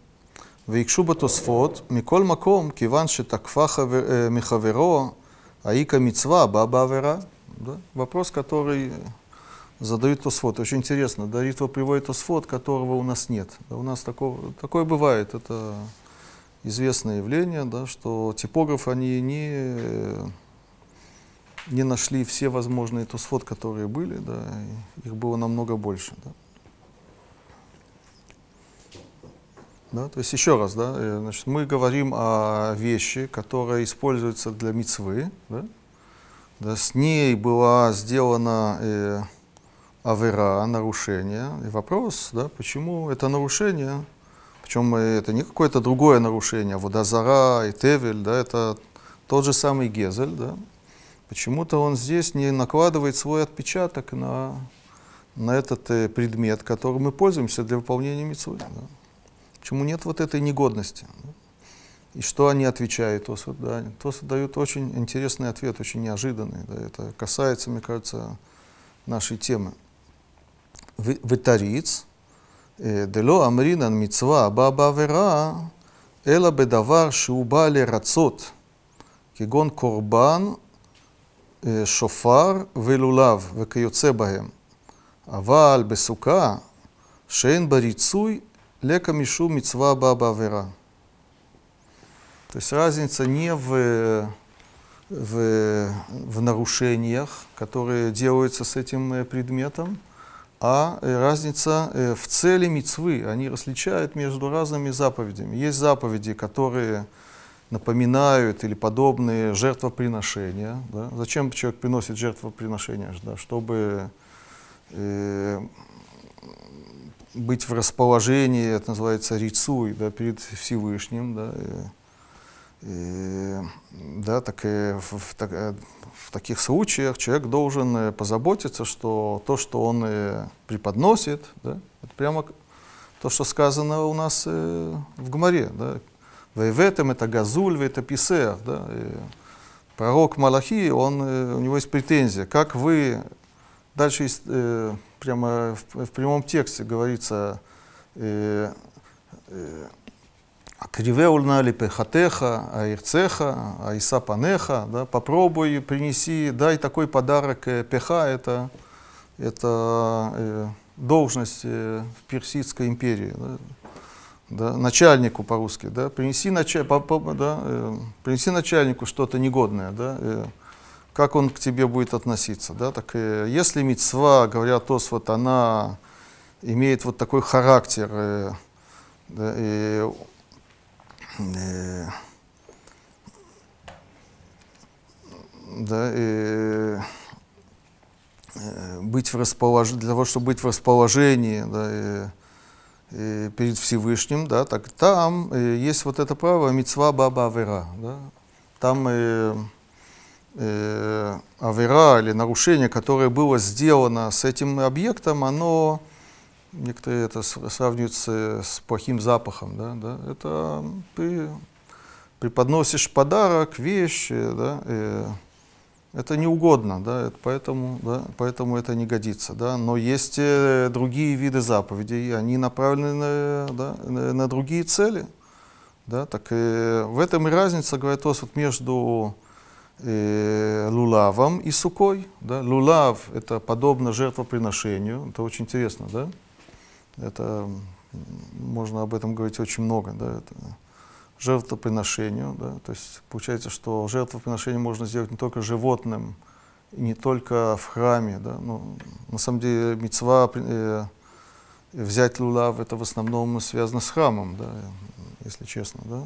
ויקשו בתוספות, Миколь Маком כיוון שתקפה חבר, מחברו, האיכא מצווה בא да? Вопрос, который задают Тосфот. Очень интересно, да, Ритва приводит Тосфот, которого у нас нет. Да, у нас такого, такое бывает, это известное явление, да, что типографы, они не, не нашли все возможные тусфот, которые были, да, их было намного больше. Да. Да, то есть еще раз, да, э, значит, мы говорим о вещи, которая используется для мицвы, да, да, с ней была сделана э, авера, нарушение. И вопрос, да, почему это нарушение, причем это не какое-то другое нарушение, а водозара и тевель, да, это тот же самый гезель, да, почему-то он здесь не накладывает свой отпечаток на, на этот э, предмет, которым мы пользуемся для выполнения митцвы. Да. Почему нет вот этой негодности? И что они отвечают ТОСу? Да, ТОСу дают очень интересный ответ, очень неожиданный. Да, это касается, мне кажется, нашей темы. Витариц, э, дело амринан мицва баба вера, эла бедавар шиубали рацот, кигон корбан, э, шофар велулав, векаюце баем. Аваль бесука, шейн барицуй, лека мишу мицва баба вера. То есть разница не в, в, в нарушениях, которые делаются с этим предметом, а разница в цели мецвы. Они различают между разными заповедями. Есть заповеди, которые напоминают или подобные жертвоприношения. Да? Зачем человек приносит жертвоприношения? Да? Чтобы э, быть в расположении, это называется рицуй, да, перед Всевышним, да, и, да, так и в, в, в таких случаях человек должен э, позаботиться, что то, что он э, преподносит, да, это прямо то, что сказано у нас э, в Гмаре, да, в этом это газуль, это писер, да, пророк Малахи, он, у него есть претензия, как вы, дальше прямо в, в прямом тексте говорится э, э, Кривеульна ли пехатеха, аирцеха, аисапанеха, да, попробуй, принеси, дай такой подарок. Э, пеха это, это э, должность э, в Персидской империи, да, да, начальнику по-русски, да, принеси, началь, по, по, да, э, принеси начальнику что-то негодное, да, э, как он к тебе будет относиться. Да? Так, э, если мецва, говорят тос, вот она имеет вот такой характер, э, да, и, э, да, и, э, быть в расположении, для того, чтобы быть в расположении, да, и, и перед Всевышним, да, так там э, есть вот это право мецва баба авера, да, там э, э, авера или нарушение, которое было сделано с этим объектом, оно, некоторые это сравнивают с, с плохим запахом, да, да, это ты преподносишь подарок, вещи, да, э, это не угодно, да, это поэтому, да, поэтому это не годится. Да. Но есть э, другие виды заповедей, они направлены на, да, на, другие цели. Да, так э, в этом и разница, говорят, вот между э, лулавом и сукой. Да? Лулав — это подобно жертвоприношению. Это очень интересно, да? Это, можно об этом говорить очень много, да? Это жертвоприношению, да? То есть получается, что жертвоприношение можно сделать не только животным, и не только в храме, да? Но на самом деле мецва э, взять лулав — это в основном связано с храмом, да? Если честно, да?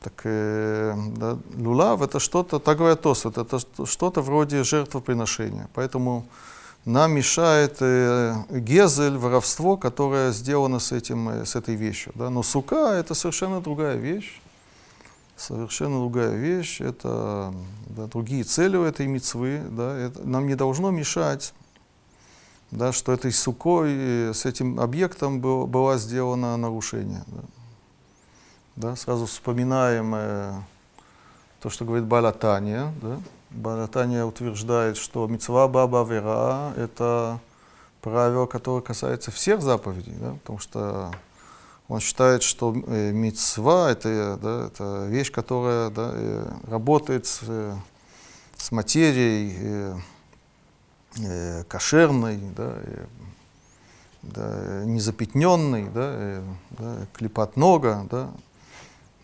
Так э, да, лулав это что-то, так говорят Тосфот, это что-то вроде жертвоприношения. Поэтому нам мешает э, гезель, воровство, которое сделано с, этим, э, с этой вещью. Да? Но сука это совершенно другая вещь. Совершенно другая вещь. Это да, другие цели у этой мецвы. Да? Это нам не должно мешать, да, что этой сукой, э, с этим объектом было, было сделано нарушение. Да? да, сразу вспоминаем э, то, что говорит Балатания. Да? Балатания утверждает, что мецва баба вера – это правило, которое касается всех заповедей, да? потому что он считает, что э, мецва это, да, это вещь, которая да, э, работает с, э, с материей э, кошерной, да, э, да, незапятненной, да, э, да, клепат нога, да,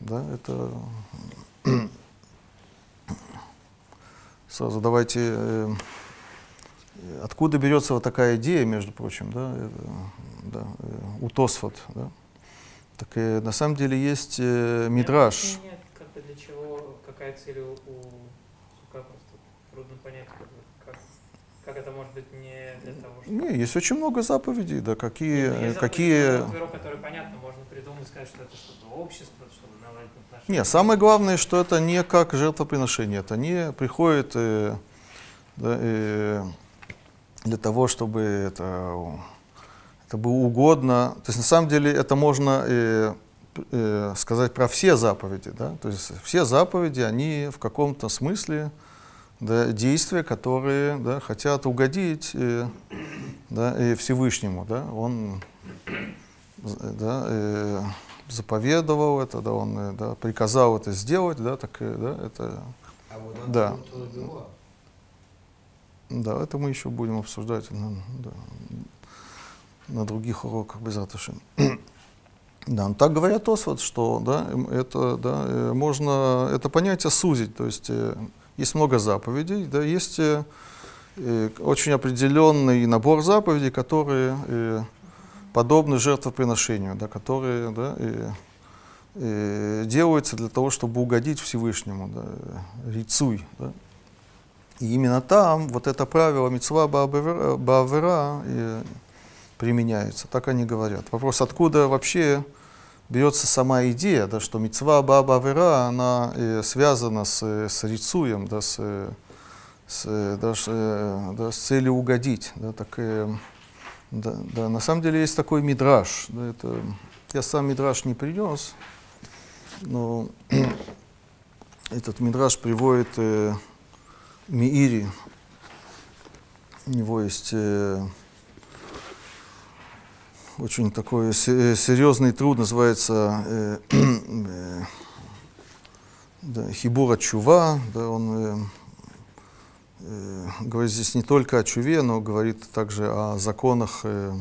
да, это сразу давайте, э, откуда берется вот такая идея, между прочим, да, э, да, э, у Тосфот, да? Так э, на самом деле есть э, мидраж. Нет, как бы для чего, какая цель у, у сука, просто трудно понять, как, как, как это может быть не для того, чтобы... Не, есть очень много заповедей, да, какие, Нет, ну, э, есть какие... заповеди, которые понятно, можно придумать, сказать, что это что-то общество, чтобы наладить отношения. Не, самое главное, что это не как жертвоприношение, это не приходит э, да, э, для того, чтобы это, это было угодно. То есть на самом деле это можно э, э, сказать про все заповеди. Да? То есть все заповеди, они в каком-то смысле да, действия, которые да, хотят угодить э, да, и Всевышнему. Да? Он да, э, заповедовал это, да, он э, да, приказал это сделать, да, так да, это, А вот Да. да, это мы еще будем обсуждать на, да, на других уроках без Раташин. *clears throat* Да, ну так говорят Освод, что да, это, да, э, можно это понятие сузить, то есть э, есть много заповедей, да, есть очень определенный набор заповедей, которые подобны жертвоприношению, да, которые да, э, э, делаются для того, чтобы угодить Всевышнему, да, рицуй. Да. И именно там вот это правило мецва баавера э, применяется, так они говорят. Вопрос, откуда вообще берется сама идея, да, что мецва баавера, она э, связана с, с рицуем, да, с, с, э, да, с, э, да, с целью угодить. Да, так, э, да, да, на самом деле есть такой мидраж. Да, это, я сам мидраж не принес, но *clears throat* этот мидраж приводит э, Миири. У него есть э, очень такой э, серьезный труд, называется э, *clears throat* э, да, Хибура Чува. Да, он э, говорит здесь не только о чуве, но говорит также о законах э,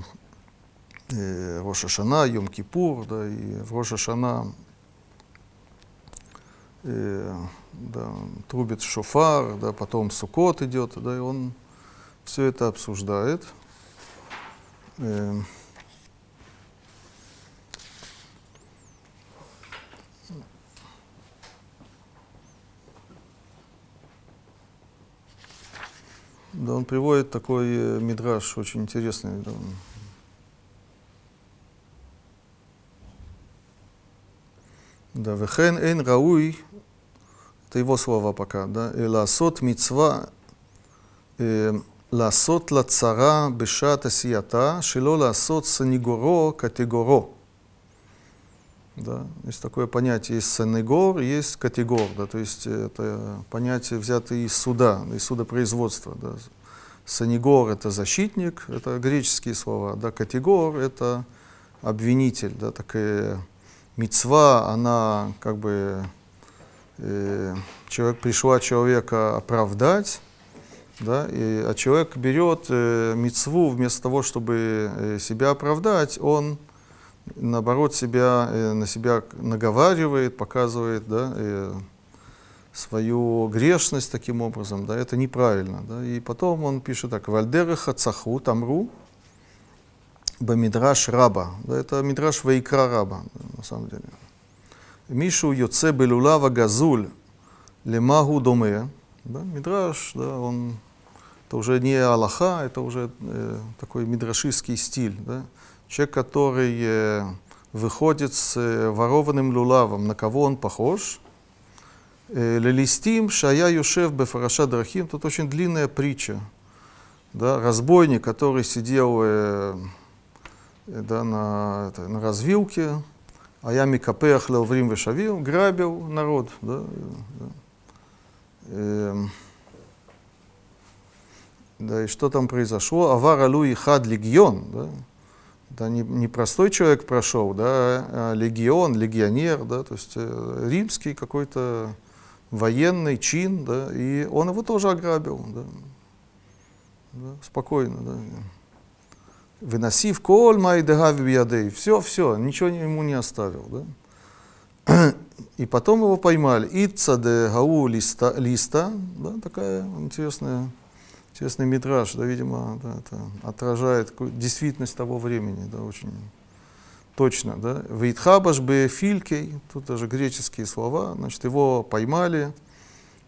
э, Роша Шана, Йом Кипур, да, и в Роша Шана э, да, трубит шофар, да, потом Сукот идет, да, и он все это обсуждает. Э, Да, он приводит такой э, мидраж очень интересный. Да. Да, вехен эйн рауй, это его слова пока, да, «Э, ласот мицва, э, ласот лацара бешата сията, шило ласот санигуро категоро. Да, есть такое понятие, есть санегор, есть категор, да, то есть это понятие взятое из суда, из судопроизводства. Да. Санегор – это защитник, это греческие слова, да, категор – это обвинитель, да, такая мецва, она как бы, э, человек, пришла человека оправдать, да, и, а человек берет э, мецву вместо того, чтобы э, себя оправдать, он наоборот себя, э, на себя наговаривает, показывает да, э, свою грешность таким образом, да, это неправильно. Да, и потом он пишет так, «Вальдереха цаху тамру бамидраш раба». Да, это мидраш вайкра раба, да, на самом деле. Мишу йоце белулава газуль лемагу доме. Да, мидраш, да, он, это уже не Аллаха, это уже э, такой мидрашистский стиль. Да. Человек, который э, выходит с э, ворованным лулавом, на кого он похож? Э, Лелистим шая юшев бефараша драхим. Тут очень длинная притча. Да, разбойник, который сидел да, на, это, на развилке, а я микапех леоврим вешавил, грабил народ. Да. Эм, да, и что там произошло? Авар алуи хад легион, да, да, не, не простой человек прошел, да, а легион, легионер, да, то есть э, римский какой-то военный чин, да, и он его тоже ограбил, да, да, спокойно, да. Выносив коль майдегави биядей, все, все, ничего ему не оставил, да. И потом его поймали. Итца де гау листа, листа да, такая интересная, интересный митраж, да, видимо, да, это отражает действительность того времени, да, очень точно, да. Вейтхабаш бе филькей, тут даже греческие слова, значит, его поймали,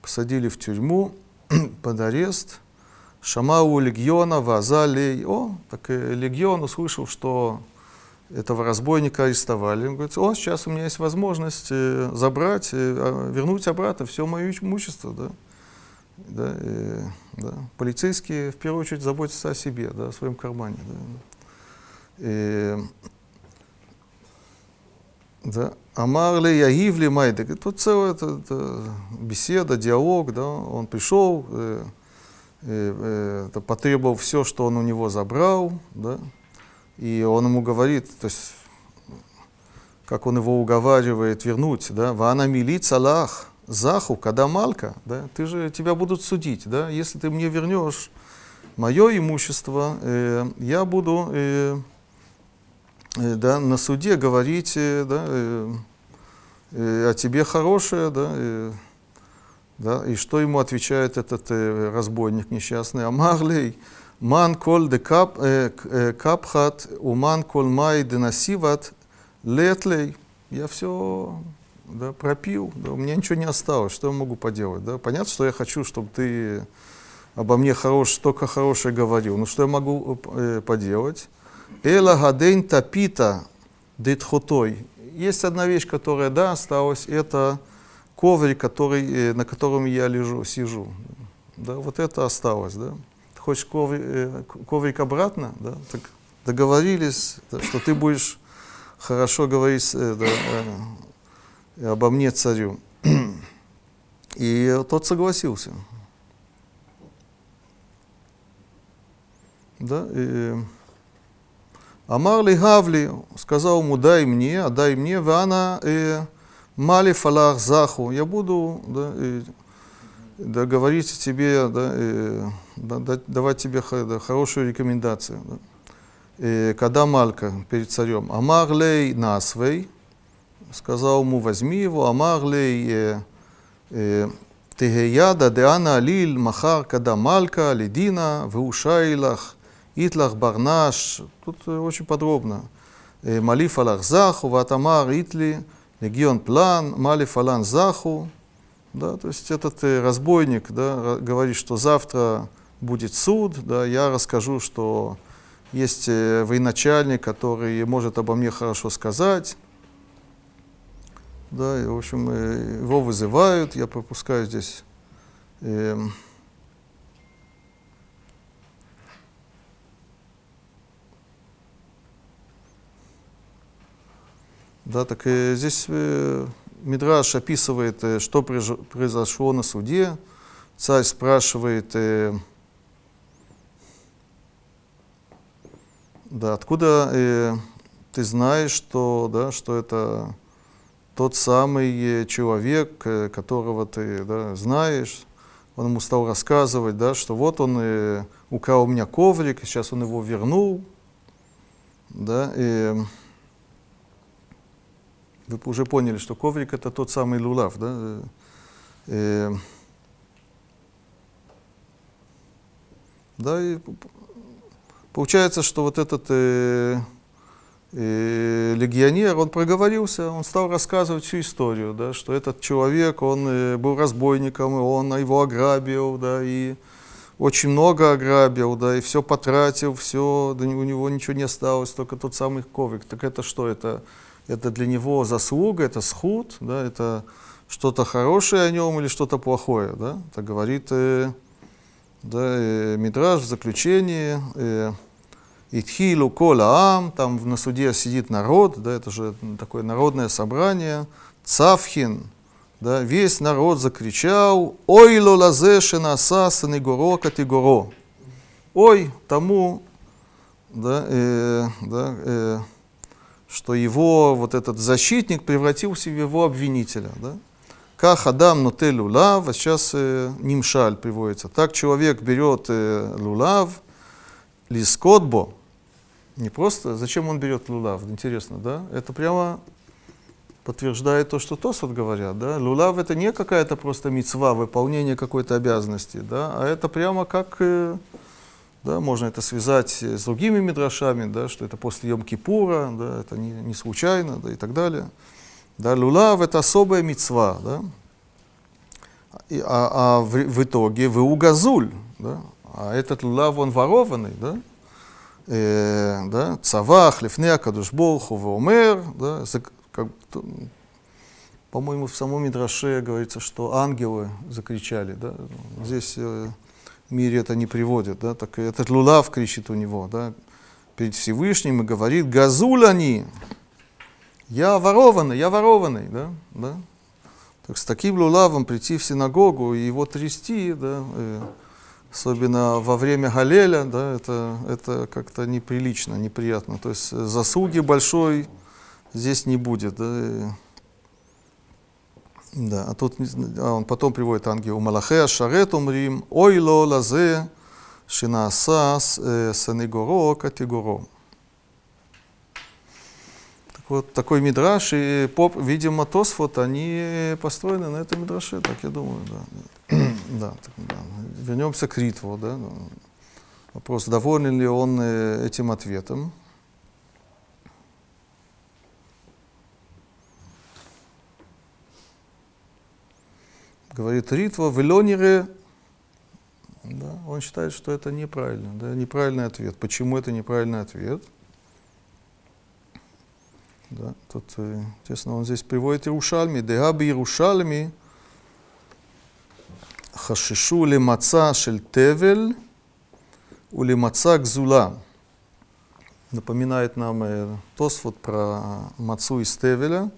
посадили в тюрьму *clears throat* под арест, Шамау легиона вазалей. О, так и легион услышал, что этого разбойника арестовали. Он говорит, о, сейчас у меня есть возможность э, забрать, э, а, вернуть обратно все мое имущество. Да? Да, и, да. Полицейские в первую очередь заботятся о себе, да, о своем кармане. Да. И, да. Амар ли Ягив ли Майда. Тут целая это, это беседа, диалог. Да. Он пришел, э, э, э, потребовал все, что он у него забрал. Да. И он ему говорит, то есть, как он его уговаривает вернуть, да, «Вана милит салах, заху, когда малка, да, ты же, тебя будут судить, да, если ты мне вернешь мое имущество, э, я буду э, э, да, на суде говорить э, да, э, э, о тебе хорошее, да, э, да, и что ему отвечает этот э, разбойник несчастный, Амарлей, Ман кол де кап, э, э, капхат, уман кол май де насиват, летлей. Я все да, пропил, да, у меня ничего не осталось, что я могу поделать. Да? Понятно, что я хочу, чтобы ты обо мне хорош, только хорошее говорил. Но что я могу э, поделать? Эла гадейн тапита детхотой. Есть одна вещь, которая, да, осталась, это коврик, который, э, на котором я лежу, сижу. Да, вот это осталось, да хочешь коврик, э, коврик обратно, да, так договорились, да, что ты будешь хорошо говорить э, да, э, обо мне царю. И тот согласился. Да, и Амар ли Гавли, сказал ему, дай мне, отдай мне, вана э, мали фалах заху, я буду да, э, да, говорить тебе, да, э, да, давать тебе да, хорошую рекомендацию. Да. И когда Малька перед царем, Амарлей насвей, сказал ему, возьми его, Амарлей Тегеяда деана алил махар когда Малька, Ледина, Веушайлах, Итлах Барнаш. Тут очень подробно. Малиф алах заху, ватамар итли, легион план, малиф алан заху. Да, то есть этот разбойник да, говорит, что завтра будет суд, да, я расскажу, что есть э, военачальник, который может обо мне хорошо сказать. Да, и, в общем, э, его вызывают, я пропускаю здесь. Э, да, так и здесь э, Мидраш описывает, э, что произошло на суде. Царь спрашивает, э, Да, откуда э, ты знаешь, что, да, что это тот самый человек, э, которого ты да, знаешь? Он ему стал рассказывать, да, что вот он э, украл у меня коврик, сейчас он его вернул. Да, и вы уже поняли, что коврик это тот самый лулав. Да? И, да, и Получается, что вот этот э, э, легионер, он проговорился, он стал рассказывать всю историю, да, что этот человек, он э, был разбойником, и он его ограбил, да, и очень много ограбил, да, и все потратил, все, да, у него ничего не осталось, только тот самый коврик. Так это что? Это, это для него заслуга, это схуд, да, это что-то хорошее о нем или что-то плохое, да? Это говорит э, да, э, Мидраж в заключении, э, Итхилу кола ам, там на суде сидит народ, да, это же такое народное собрание, Цавхин, да, весь народ закричал, ой лолазе шенаса санигоро категоро. Ой тому, да, э, да, э, что его вот этот защитник превратился в его обвинителя. Да? Как Адам нотель лулав, а сейчас э, нимшаль приводится. Так человек берет э, лулав, лискотбо, не просто, зачем он берет лулав, интересно, да? Это прямо подтверждает то, что Тосфот говорят, да, лулав это не какая-то просто мецва, выполнение какой-то обязанности, да, а это прямо как, э, да, можно это связать с другими мидрашами, да, что это после Йом-Кипура, да, это не, не случайно, да, и так далее. Да, лулав это особая мецва, да, и, а, а в, в итоге вы угазуль, да, а этот лулав он ворованный, да, э, да, цавах, лифнеа, кадушболху, веомер, да, по-моему, в самом Мидраше говорится, что ангелы закричали, да, здесь э, в мире это не приводит, да, так этот лулав кричит у него, да, перед Всевышним и говорит, газуль они, я ворованный, я ворованный, да, да. Так с таким лулавом прийти в синагогу и его трясти, да, э, особенно во время Галеля, да, это, это как-то неприлично, неприятно. То есть заслуги большой здесь не будет. Да, да а тут а он потом приводит ангел Малахея Шарет умрим, ой ло лазе шинасас э, санегоро категоро. Вот такой мидраш, и поп, видимо, Тосфот, они построены на этом мидраше, так я думаю, да. Да, так, да. Вернемся к Ритву, да. Вопрос, доволен ли он э, этим ответом. Говорит Ритва, Велонире, да, он считает, что это неправильно, да, неправильный ответ. Почему это неправильный ответ? Да, тут, естественно, он здесь приводит Иерушальми. Дегаби Иерушальми лемаца шель тевель у лемаца гзула. Напоминает нам Тосфот про мацу из Тевеля.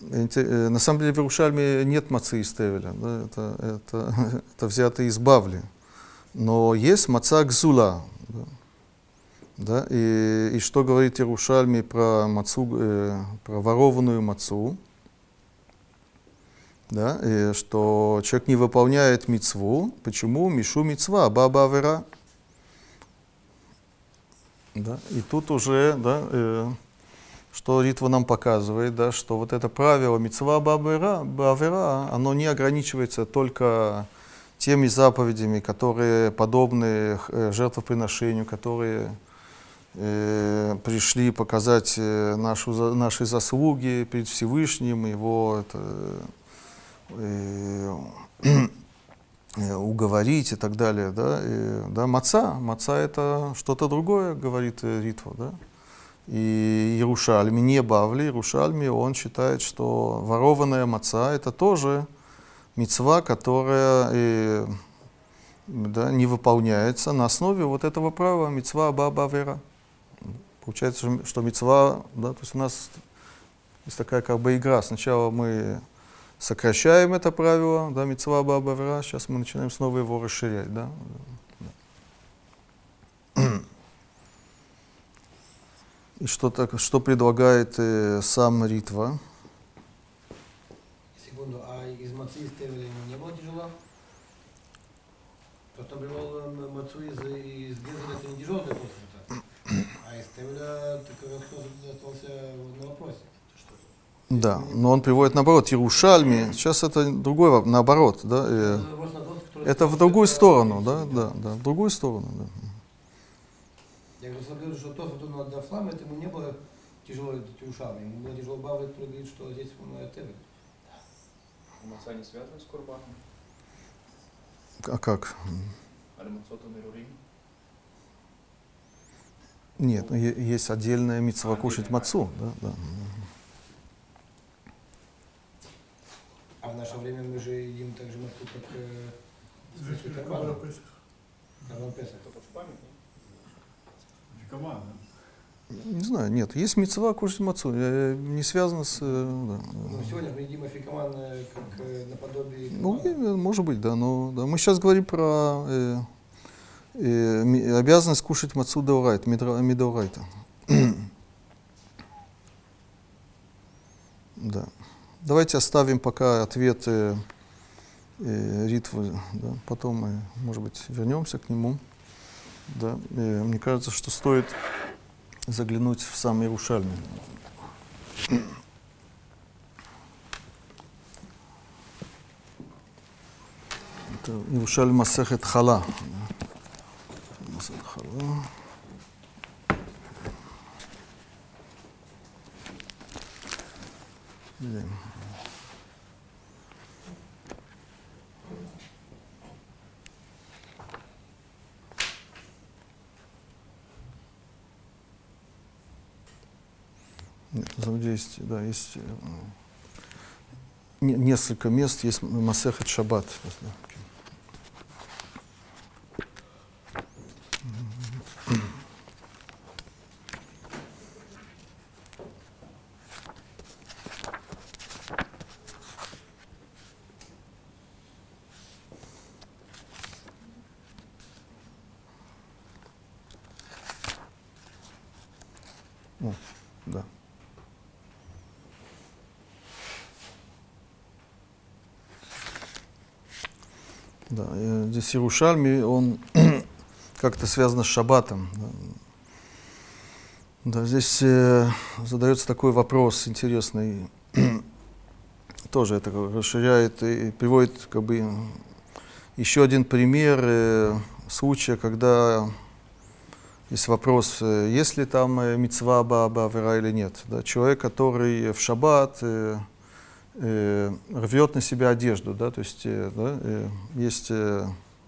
На самом деле в Иерушальме нет мацы из Тевеля, да, это, это, это взято из Бавли. Но есть маца гзула. Да. Да? И, и что говорит Иерушальми про, мацу, э, про ворованную мацу? Да? И что человек не выполняет мицву. Почему? Мишу мицва, баба авера. Да? И тут уже, да, э, что Ритва нам показывает, да, что вот это правило мицва бабера, бавера, оно не ограничивается только теми заповедями, которые подобны э, жертвоприношению, которые э, пришли показать э, нашу, наши заслуги перед Всевышним, его это, *clears throat* уговорить и так далее. Да, и, да, маца, маца это что-то другое, говорит Ритва. Да? И Иерушальми, не Бавли, Иерушальми, он считает, что ворованная маца это тоже мецва, которая э, да, не выполняется на основе вот этого права мецва Баба Вера. Получается, что мецва, да, то есть у нас есть такая как бы игра. Сначала мы сокращаем это правило, да, мецва баба сейчас мы начинаем снова его расширять, да. И что, так, что предлагает э, сам Ритва? Секунду, а из мацы из не было тяжело? Потом привел э, мацу из, из Гезеля, это не тяжело для а из Тевеля ты остался на вопросе. Да, но он приводит наоборот, Иерушальми. Сейчас это другой наоборот, да. Э, это в другую сторону, да, да, да, в другую сторону, да. Я говорю, что то, что он отдав флам, это ему не было тяжело Иерушальми. Ему было тяжело который говорит, что здесь он Тевель. Маца не связана с Курбаном? А как? Нет, есть отдельная митцва кушать мацу. Да, да. А в наше время мы же едим так же мацу, как э, Карбан Песах. Карбан Песах. Это в память, Фикаман, Не знаю, нет, есть мецва кушать мацу, не связано с... э, Да. Ну, сегодня мы едим афикаман э, как э, наподобие... Ну, может быть, да, но да. мы сейчас говорим про э, э, ми- обязанность кушать мацу деорайт, медеорайта. *clears throat* да. Давайте оставим пока ответы э, Ритвы, да? потом мы, может быть, вернемся к нему. Да? И, мне кажется, что стоит заглянуть в сам Иерушалим. Это Иерушалим Масехет Хала. Хала. Yeah. Нет, на самом деле есть, да, есть э, не- несколько мест, есть Масехет Шаббат. О, да. Да, здесь Иерушальми, он *clears throat* как-то связан с Шаббатом. Да, здесь э, задается такой вопрос интересный. *clears throat* Тоже это расширяет и приводит как бы еще один пример э, случая, когда есть вопрос, э, есть ли там э, мицва баба авера или нет. Да, человек, который в шаббат э, э, рвет на себя одежду, да, то есть э, да, э, есть э,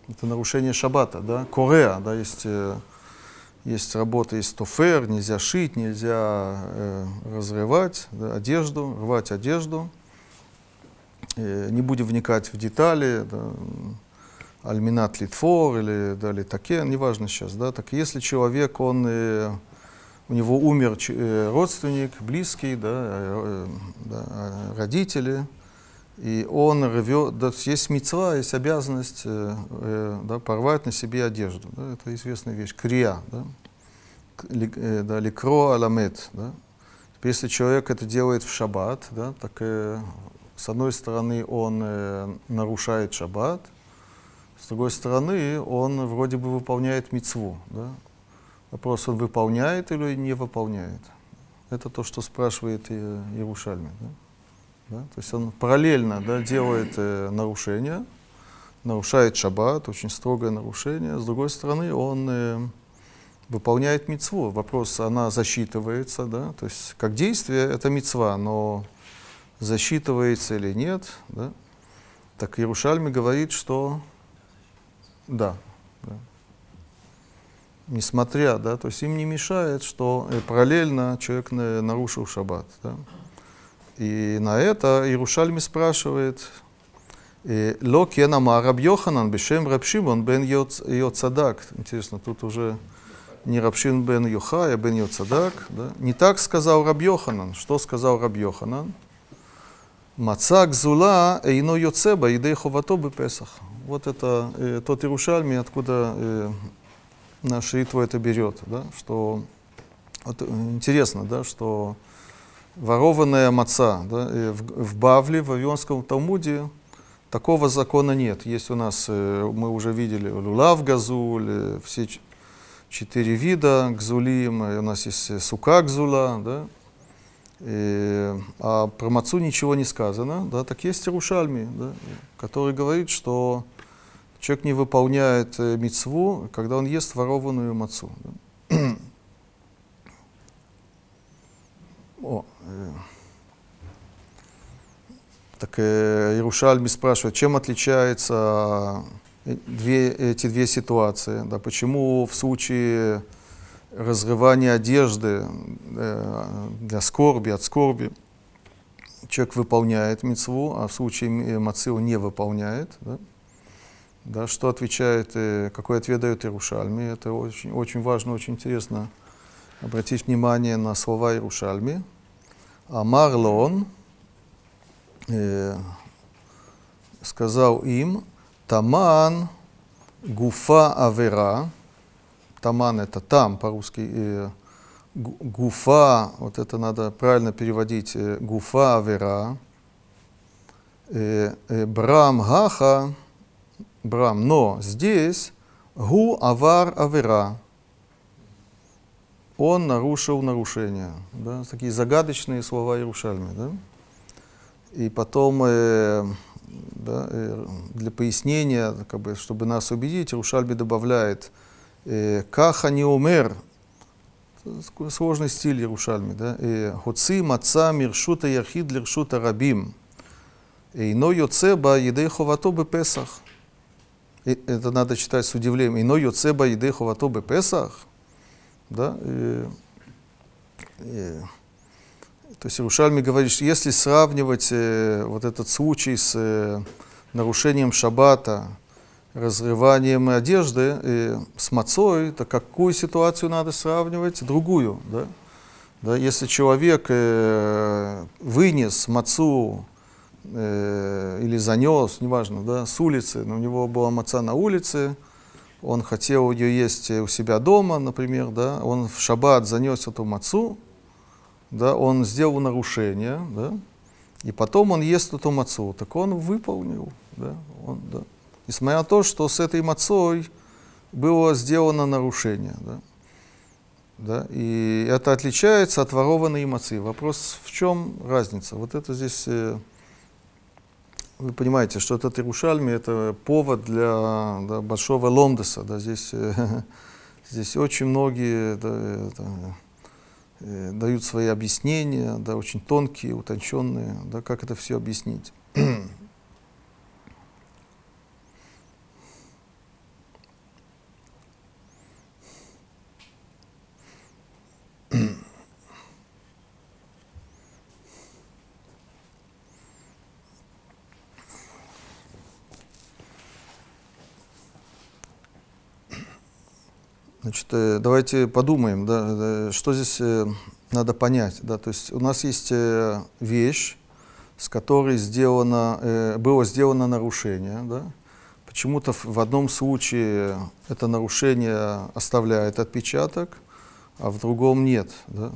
это нарушение шаббата, да, кореа, да, есть, э, есть работа, есть тофер, нельзя шить, нельзя э, разрывать да, одежду, рвать одежду. Э, не будем вникать в детали, да, альминат литфор или да, литакен, неважно сейчас, да, так если человек, он, э, у него умер э, родственник, близкий, да, э, да, э, родители, и он рвет, да, есть мецва, есть обязанность э, э, да, порвать на себе одежду, да, это известная вещь, крия, да, ли- э, да, ликро аламет, да. Если человек это делает в шаббат, да, так э, с одной стороны он э, нарушает шаббат, с другой стороны, он вроде бы выполняет мицву. Да? Вопрос, он выполняет или не выполняет. Это то, что спрашивает э, Иерушальми. Да? Да? То есть он параллельно да, делает э, нарушение, нарушает шаббат, очень строгое нарушение. С другой стороны, он э, выполняет мицву. Вопрос, она засчитывается, да? то есть как действие это мицва, но засчитывается или нет. Да? Так Иерушальми говорит, что да, да. Несмотря, да, то есть им не мешает, что э, параллельно человек на- нарушил шаббат. Да. И на это Иерушальми спрашивает, э, Ло кенама раб Йоханан бешем раб Шимон бен Йоц- Йоцадак. Интересно, тут уже не Рабшин бен Йохай, а бен Йоцадак. Да. Не так сказал раб Йоханан. Что сказал раб Йоханан? Маца гзула эйно йоцеба идей ховато бы Песах. Вот это э, тот Иерушальми, откуда э, наш Итва это берет, да, что вот, э, интересно, да, что ворованная маца да, э, в, в Бавле, в Вавилонском Талмуде, такого закона нет. Есть у нас, э, мы уже видели, лулав газуль, э, все четыре вида гзулим, у нас есть сука гзула, да, Э, а про мацу ничего не сказано, да, так есть Иерушальми, да, который говорит, что человек не выполняет мицву, когда он ест ворованную мацу. да. *clears throat* О, так э, Иерушальми спрашивает, чем отличаются э, две, эти две ситуации, да, почему в случае разрывания одежды э, для скорби, от скорби, человек выполняет мецву, а в случае м- мацы он не выполняет. Да? Да, что отвечает, э, какой ответ дает Иерушальми, это очень, очень важно, очень интересно обратить внимание на слова Иерушальми. Амар Лон э, сказал им, Таман гуфа авера, Таман это там, по-русски, э, гу- гуфа, вот это надо правильно переводить, э, гуфа авера, брам гаха, брам, но здесь гу авар авера, он нарушил нарушение. Да? Такие загадочные слова Иерушальми. Да? И потом э, да, э, для пояснения, как бы, чтобы нас убедить, Рушальби добавляет э, «Каха не умер», сложный стиль Ярушальми, да, э, «Хоци маца миршута яхид лиршута рабим». Ино йоцеба едей ховато бы Песах. Это надо читать с удивлением. Ино йоцеба едей ховато бы Песах. Да? И, и, то есть Иерушальми говорит, что если сравнивать э, вот этот случай с э, нарушением шаббата, разрыванием одежды э, с мацой, то какую ситуацию надо сравнивать? Другую. Да? Да, если человек э, вынес мацу э, или занес, неважно, да, с улицы, но у него была маца на улице, он хотел ее есть у себя дома, например, да, он в шаббат занес эту мацу, да, он сделал нарушение, да, и потом он ест эту мацу, так он выполнил, да, он, да. Несмотря на то, что с этой мацой было сделано нарушение, да. Да, и это отличается от ворованной мацы. Вопрос, в чем разница? Вот это здесь, э, вы понимаете, что этот Иерушальми, это повод для да, большого ломдеса. Да, здесь, э, *laughs* здесь очень многие да, это, э, дают свои объяснения, да, очень тонкие, утонченные, да, как это все объяснить. *clears throat* Значит, э, давайте подумаем, да, э, что здесь э, надо понять. Да, то есть у нас есть вещь, с которой сделано, было сделано нарушение. Да? Почему-то в, одном случае это нарушение оставляет отпечаток, а в другом нет. Да?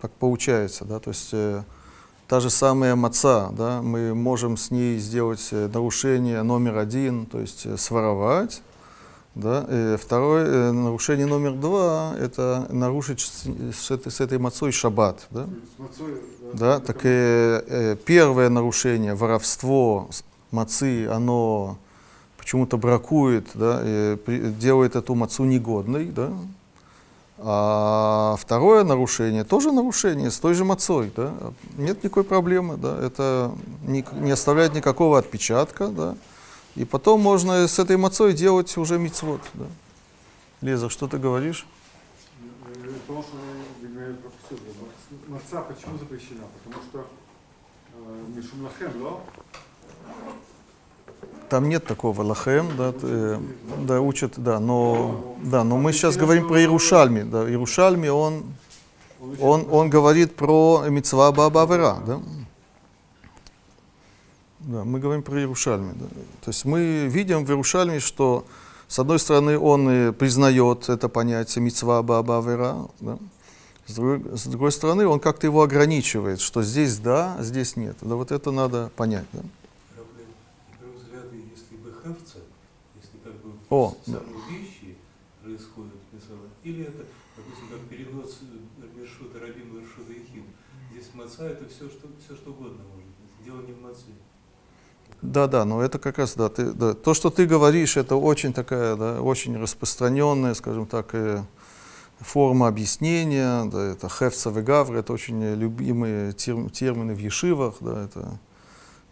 Так получается. Да? То есть та же самая маца, да? мы можем с ней сделать нарушение номер один, то есть своровать. Да? И второе э, нарушение номер два – это нарушить с, этой, с этой мацой шаббат. Да? Мацой, Да, так и э, первое нарушение, воровство мацы, оно почему-то бракует, да, и при- делает эту мацу негодной, да. А второе нарушение, тоже нарушение с той же мацой, да. Нет никакой проблемы, да, это не, не оставляет никакого отпечатка, да. И потом можно с этой мацой делать уже мицвод, да. Лиза, что ты говоришь? Э, маца почему запрещена? Потому что э, Мишум Лахем, да? Там нет такого лахем, да, э, да, учат, да, но, да, но мы сейчас говорим про Иерушальми, да, Иерушальми, он, он, он говорит про мецва Баабавера, да. Да, мы говорим про Иерушальми, да. То есть мы видим в Иерушальме, что с одной стороны он э, признает это понятие мецва Баабавера, да, с другой, с другой стороны он как-то его ограничивает, что здесь да, а здесь нет. Да, вот это надо понять, да. О, самые вещи происходят, или это, допустим, как перенос э, Мершута Рабим Мершута Ихим, здесь маца это все что, все что угодно может быть. Дело не в маце. Да, да, но это как раз, да, ты, да, то, что ты говоришь, это очень такая, да, очень распространенная, скажем так, э, форма объяснения, да, это хефца вегавр, это очень любимые терм- термины в ешивах, да, это,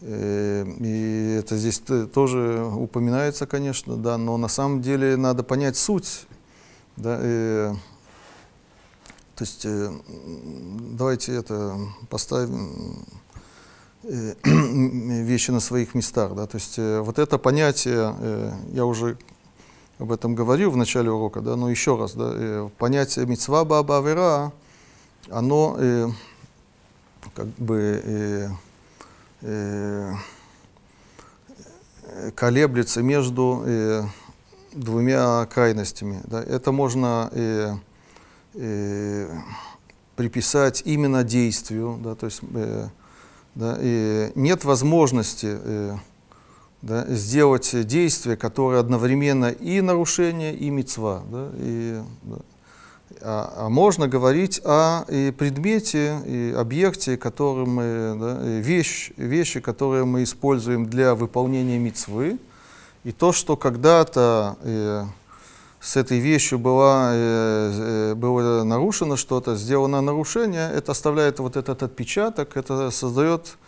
э, и это здесь тоже упоминается, конечно, да, но на самом деле надо понять суть, да, э, то есть э, давайте это поставим *clears throat* вещи на своих местах. Да? То есть э, вот это понятие, э, я уже об этом говорил в начале урока, да, но еще раз, да, э, понятие мецва баба авера, оно э, как бы э, э, э, колеблется между э, двумя крайностями. Да. Это можно э, э, приписать именно действию, да, то есть э, да, и нет возможности э, да, сделать действие, которое одновременно и нарушение, и мецва. Да, и, да. а, а можно говорить о и предмете и объекте, который мы, да, и вещь, вещи, которые мы используем для выполнения мицвы, и то, что когда-то э, с этой вещью была, э, э, было нарушено что-то, сделано нарушение, это оставляет вот этот отпечаток, это создает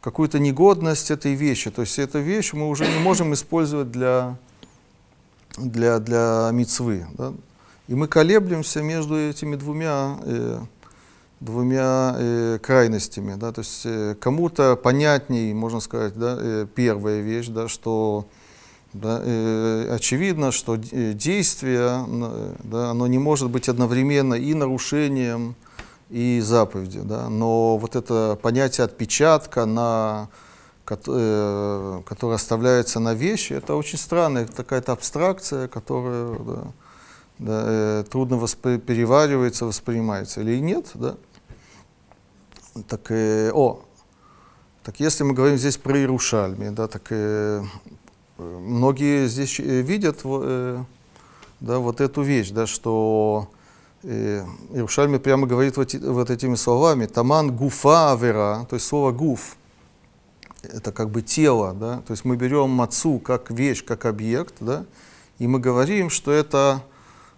какую-то негодность этой вещи. То есть эту вещь мы уже не можем использовать для, для, для мицвы. Да? И мы колеблемся между этими двумя, э, двумя э, крайностями. Да? То есть э, кому-то понятней, можно сказать, да, э, первая вещь, да, что да, э, очевидно, что э, действие, да, оно не может быть одновременно и нарушением, и заповеди. Да? Но вот это понятие отпечатка, на, э, которое оставляется на вещи, это очень странная какая-то абстракция, которая да, да, э, трудно воспри- переваривается, воспринимается. Или нет, да? Так, э, о, так если мы говорим здесь про Иерушальми, да, так э, многие здесь э, видят э, да, вот эту вещь, да, что э, Иерушальми прямо говорит вот, вот этими словами, таман гуфа авера, то есть слово гуф, это как бы тело, да, то есть мы берем мацу как вещь, как объект, да, и мы говорим, что это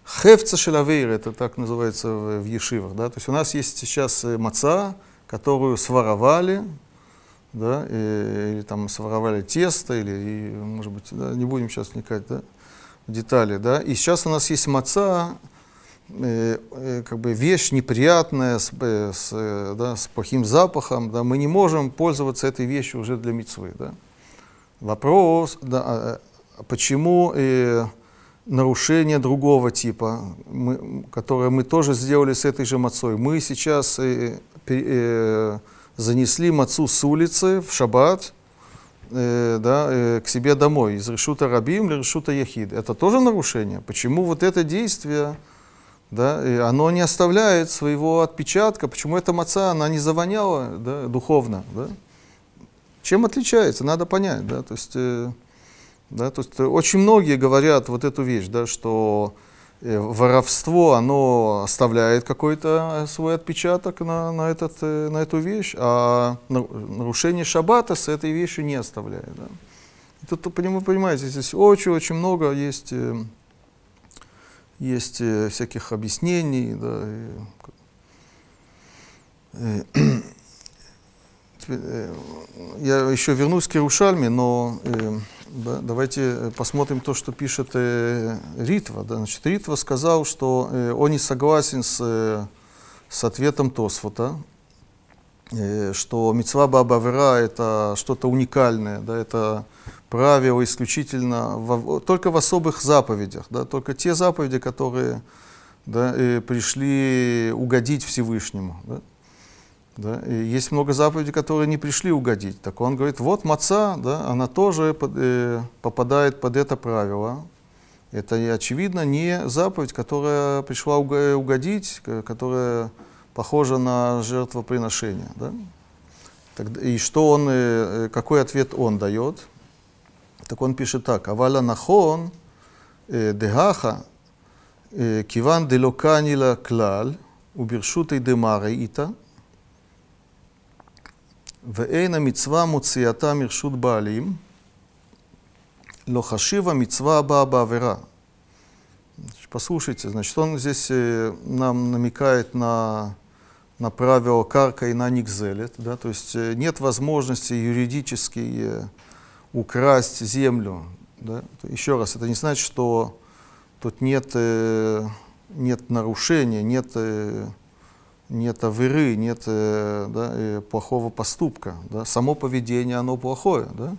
Хевца шелавейр, это так называется в, в ешивах. Да? То есть у нас есть сейчас маца, которую своровали, да, и, или там своровали тесто, или, и, может быть, да, не будем сейчас вникать да, в детали. Да? И сейчас у нас есть маца, э, э, как бы вещь неприятная, с, э, с, э, да, с плохим запахом, да, мы не можем пользоваться этой вещью уже для мецвы. Да? Вопрос, да, а, а почему... Э, нарушение другого типа, мы, которое мы тоже сделали с этой же мацой. Мы сейчас э, э, занесли мацу с улицы в шаббат э, да, э, к себе домой, из решута рабим или решута яхид. Это тоже нарушение. Почему вот это действие, да, оно не оставляет своего отпечатка, почему эта маца, она не завоняла да, духовно? Да? Чем отличается, надо понять. Да? То есть, э, да, то есть очень многие говорят вот эту вещь, да, что э, воровство, оно оставляет какой-то свой отпечаток на, на, этот, э, на эту вещь, а нарушение шаббата с этой вещью не оставляет. Да. И тут, понимаете, здесь очень-очень много есть, э, есть всяких объяснений. Да, и, *clears throat* я еще вернусь к Иерушальме, но да, давайте э, посмотрим то, что пишет э, Ритва. Да. Значит, Ритва сказал, что э, он не согласен с, э, с ответом Тосфота, э, что мецва Бабавера это что-то уникальное, да, это правило исключительно в, только в особых заповедях, да, только те заповеди, которые да, э, пришли угодить Всевышнему. Да. Да? И есть много заповедей, которые не пришли угодить. Так он говорит, вот маца, да, она тоже под, э, попадает под это правило. Это, очевидно, не заповедь, которая пришла угодить, которая похожа на жертвоприношение. Да? И что он, э, какой ответ он дает? Так он пишет так. Аваля нахон э, дегаха э, киван делоканила клал убиршутой демаре ита ואין המצווה מוציאתה מרשות בעלים, לא חשיב המצווה הבאה בעבירה. Послушайте, значит, он здесь нам намекает на, на правило карка и на никзелет, да, то есть э, нет возможности юридически э, украсть землю. Да. Еще раз, это не значит, что тут нет, э, нет нарушения, нет нет авыры, нет э, да, э, плохого поступка. Да? Само поведение, оно плохое. Да?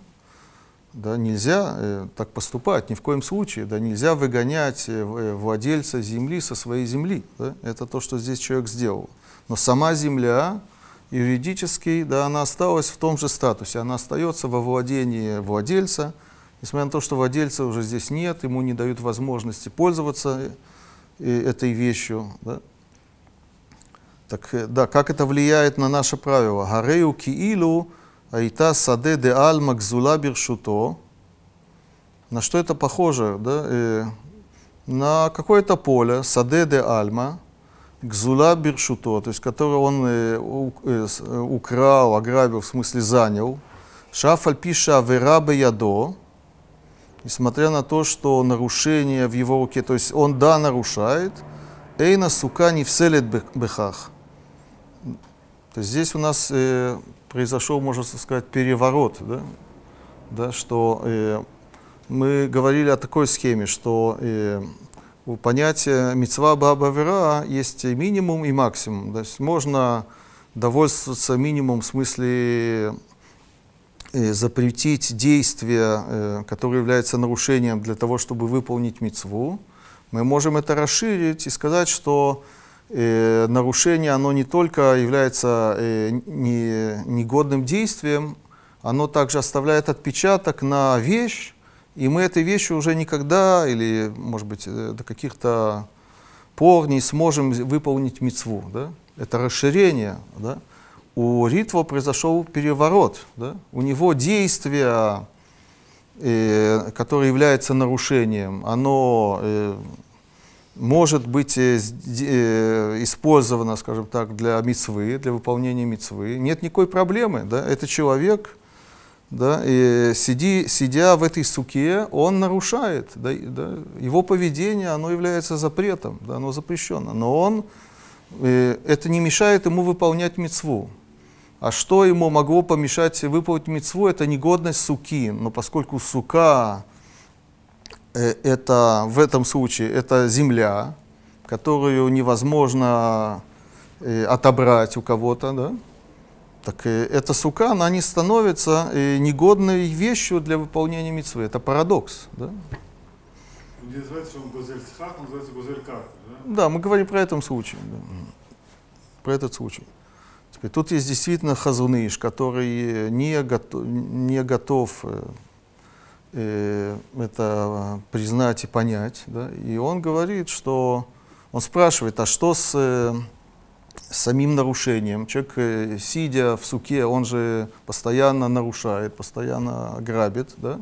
Да, нельзя э, так поступать, ни в коем случае. Да, нельзя выгонять э, э, владельца земли со своей земли. Да? Это то, что здесь человек сделал. Но сама земля юридически, да, она осталась в том же статусе. Она остается во владении владельца. Несмотря на то, что владельца уже здесь нет, ему не дают возможности пользоваться этой вещью. Да? Так, э, да, как это влияет на наше правило? Гарею киилу айта саде де альма гзула биршуто. На что это похоже? Да? Э, на какое-то поле, саде де альма, гзула биршуто, то есть который он э, у- э, э, украл, ограбил, в смысле занял, шафаль пиша верабе ядо, несмотря на то, что нарушение в его руке, то есть он да нарушает, эйна сука не вселет бех- бехах. То есть здесь у нас э, произошел, можно сказать, переворот, да, да что э, мы говорили о такой схеме, что э, у понятия мецва баба вера есть минимум и максимум. То есть можно довольствоваться минимум в смысле э, запретить действие, э, которое является нарушением для того, чтобы выполнить мецву. Мы можем это расширить и сказать, что нарушение, оно не только является э, не, негодным действием, оно также оставляет отпечаток на вещь, и мы этой вещью уже никогда, или, может быть, э, до каких-то пор не сможем выполнить мецву. Да? Это расширение. Да? У Ритва произошел переворот. Да? У него действие, э, которое является нарушением, оно э, может быть э, э, использовано, скажем так, для мицвы, для выполнения мицвы. Нет никакой проблемы. Да? Это человек, да, и сиди, сидя в этой суке, он нарушает. Да, да, его поведение, оно является запретом, да, оно запрещено. Но он, э, это не мешает ему выполнять мицву. А что ему могло помешать выполнить мицву, это негодность суки. Но поскольку сука это в этом случае это земля, которую невозможно э, отобрать у кого-то, да? так э, эта сука, она не становится э, негодной вещью для выполнения митцвы. Это парадокс. Да? Не называется, он Гозель Схах, он называется Гозель Карта. Да? да, мы говорим про этом случае. да. Про этот случай. Теперь, тут есть действительно хазуныш, который не, гото- не готов э, э, это признать и понять. Да? И он говорит, что он спрашивает, а что с э, самим нарушением? Человек, э, сидя в суке, он же постоянно нарушает, постоянно грабит. Да?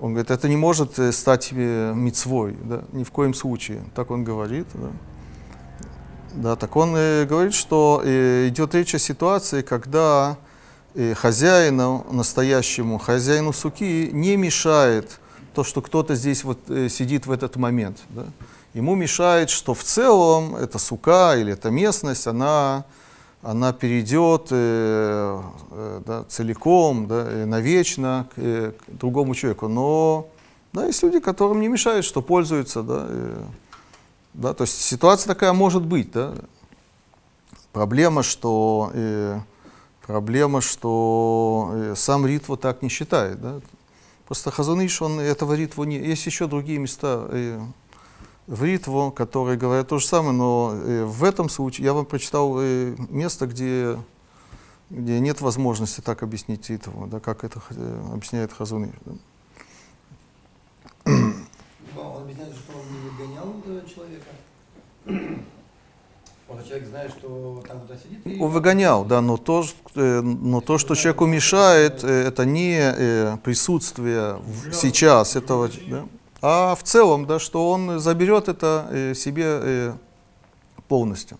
Он говорит, это не может э, стать э, мицвой, да? ни в коем случае. Так он говорит. Да? Да, так он э, говорит, что э, идет речь о ситуации, когда э, хозяину настоящему, хозяину суки не мешает то, что кто-то здесь вот э, сидит в этот момент. Да? Ему мешает, что в целом эта сука или эта местность, она, она перейдет э, э, да, целиком, да, навечно к, э, к другому человеку. Но да, есть люди, которым не мешает, что пользуются. Да, э, да, то есть ситуация такая может быть. Да? Проблема, что, э, проблема, что э, сам Ритва так не считает. Да? Просто Хазуныш, он этого Ритву не... Есть еще другие места э, в Ритву, которые говорят то же самое, но э, в этом случае я вам прочитал э, место, где, где нет возможности так объяснить Ритву, да, как это э, объясняет Хазуныш. Да? Он объясняет, что он не выгонял э, человека. Он человек знает, что там кто-то сидит. и- Он выгонял, да, но то, э, но то что человеку мешает, э, это не э, присутствие сейчас этого, да, а в целом, да, что он заберет это себе полностью.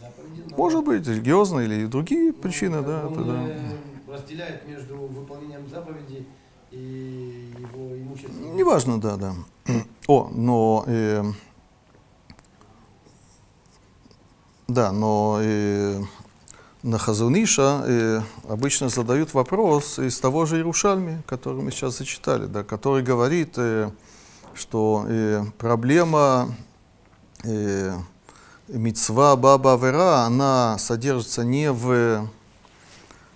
Заповеди. но- Может быть, религиозные или другие но причины, да, Он это да. разделяет между выполнением заповедей и его имуществом. Неважно, да, да. О, но э, да, но э, на Хазуниша э, обычно задают вопрос из того же Иерушальми, который мы сейчас зачитали, да, который говорит, э, что э, проблема э, мицва баба вера, она содержится не в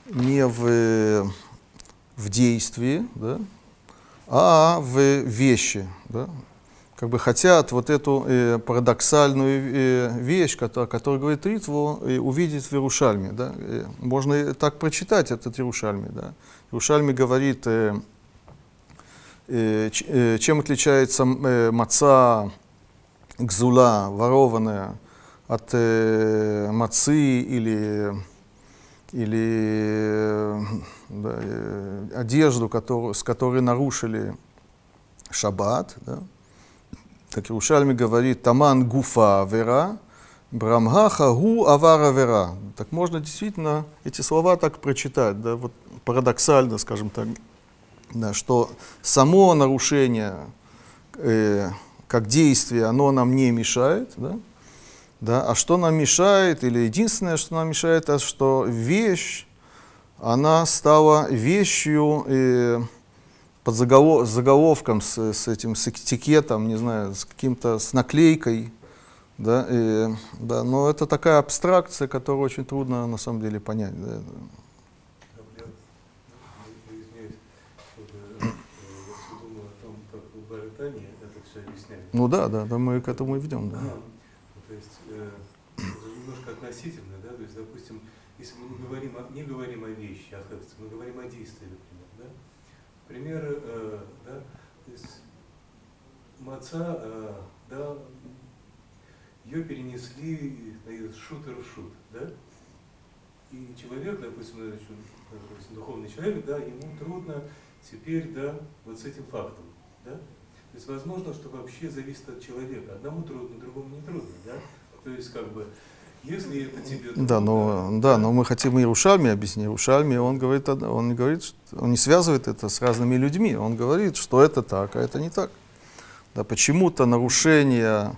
не в, в действии, да, а в вещи. Да? Как бы хотят вот эту э, парадоксальную э, вещь, которая, которая говорит Ритву, э, увидеть в Иерушальме. Да? Э, можно так прочитать этот Иерушальме. Да? Иерушальме говорит, э, э, э, чем отличается э, маца гзула, ворованная, от э, мацы или или да, э, одежду, которую, с которой нарушили шаббат. Да. Как Иерушальми говорит, таман гуфа авера, брамгаха гу авара вера. Так можно действительно эти слова так прочитать, да, вот парадоксально, скажем так, да, что само нарушение э, как действие, оно нам не мешает, да, да, а что нам мешает, или единственное, что нам мешает, это что вещь, она стала вещью э, под заголов, заголовком с, с этим, с этикетом, не знаю, с каким-то, с наклейкой, да, и, да, но это такая абстракция, которую очень трудно на самом деле понять. Да. Ну да, да, да, мы к этому и ведем, да. Ну, То есть э, немножко относительно, да, то есть, допустим, если мы говорим о, не говорим о вещи, а мы говорим о действии, примеры, э, да, есть маца, э, да, ее перенесли из шутера в шут, да, и человек, допустим, э, допустим, духовный человек, да, ему трудно теперь, да, вот с этим фактом, да, то есть возможно, что вообще зависит от человека. Одному трудно, другому не трудно, да? То есть как бы, если это тебе Да, но, да, но мы хотим Иерушальме объяснить. Иерушальме, он говорит, он не говорит, он не связывает это с разными людьми. Он говорит, что это так, а это не так. Да, почему-то нарушение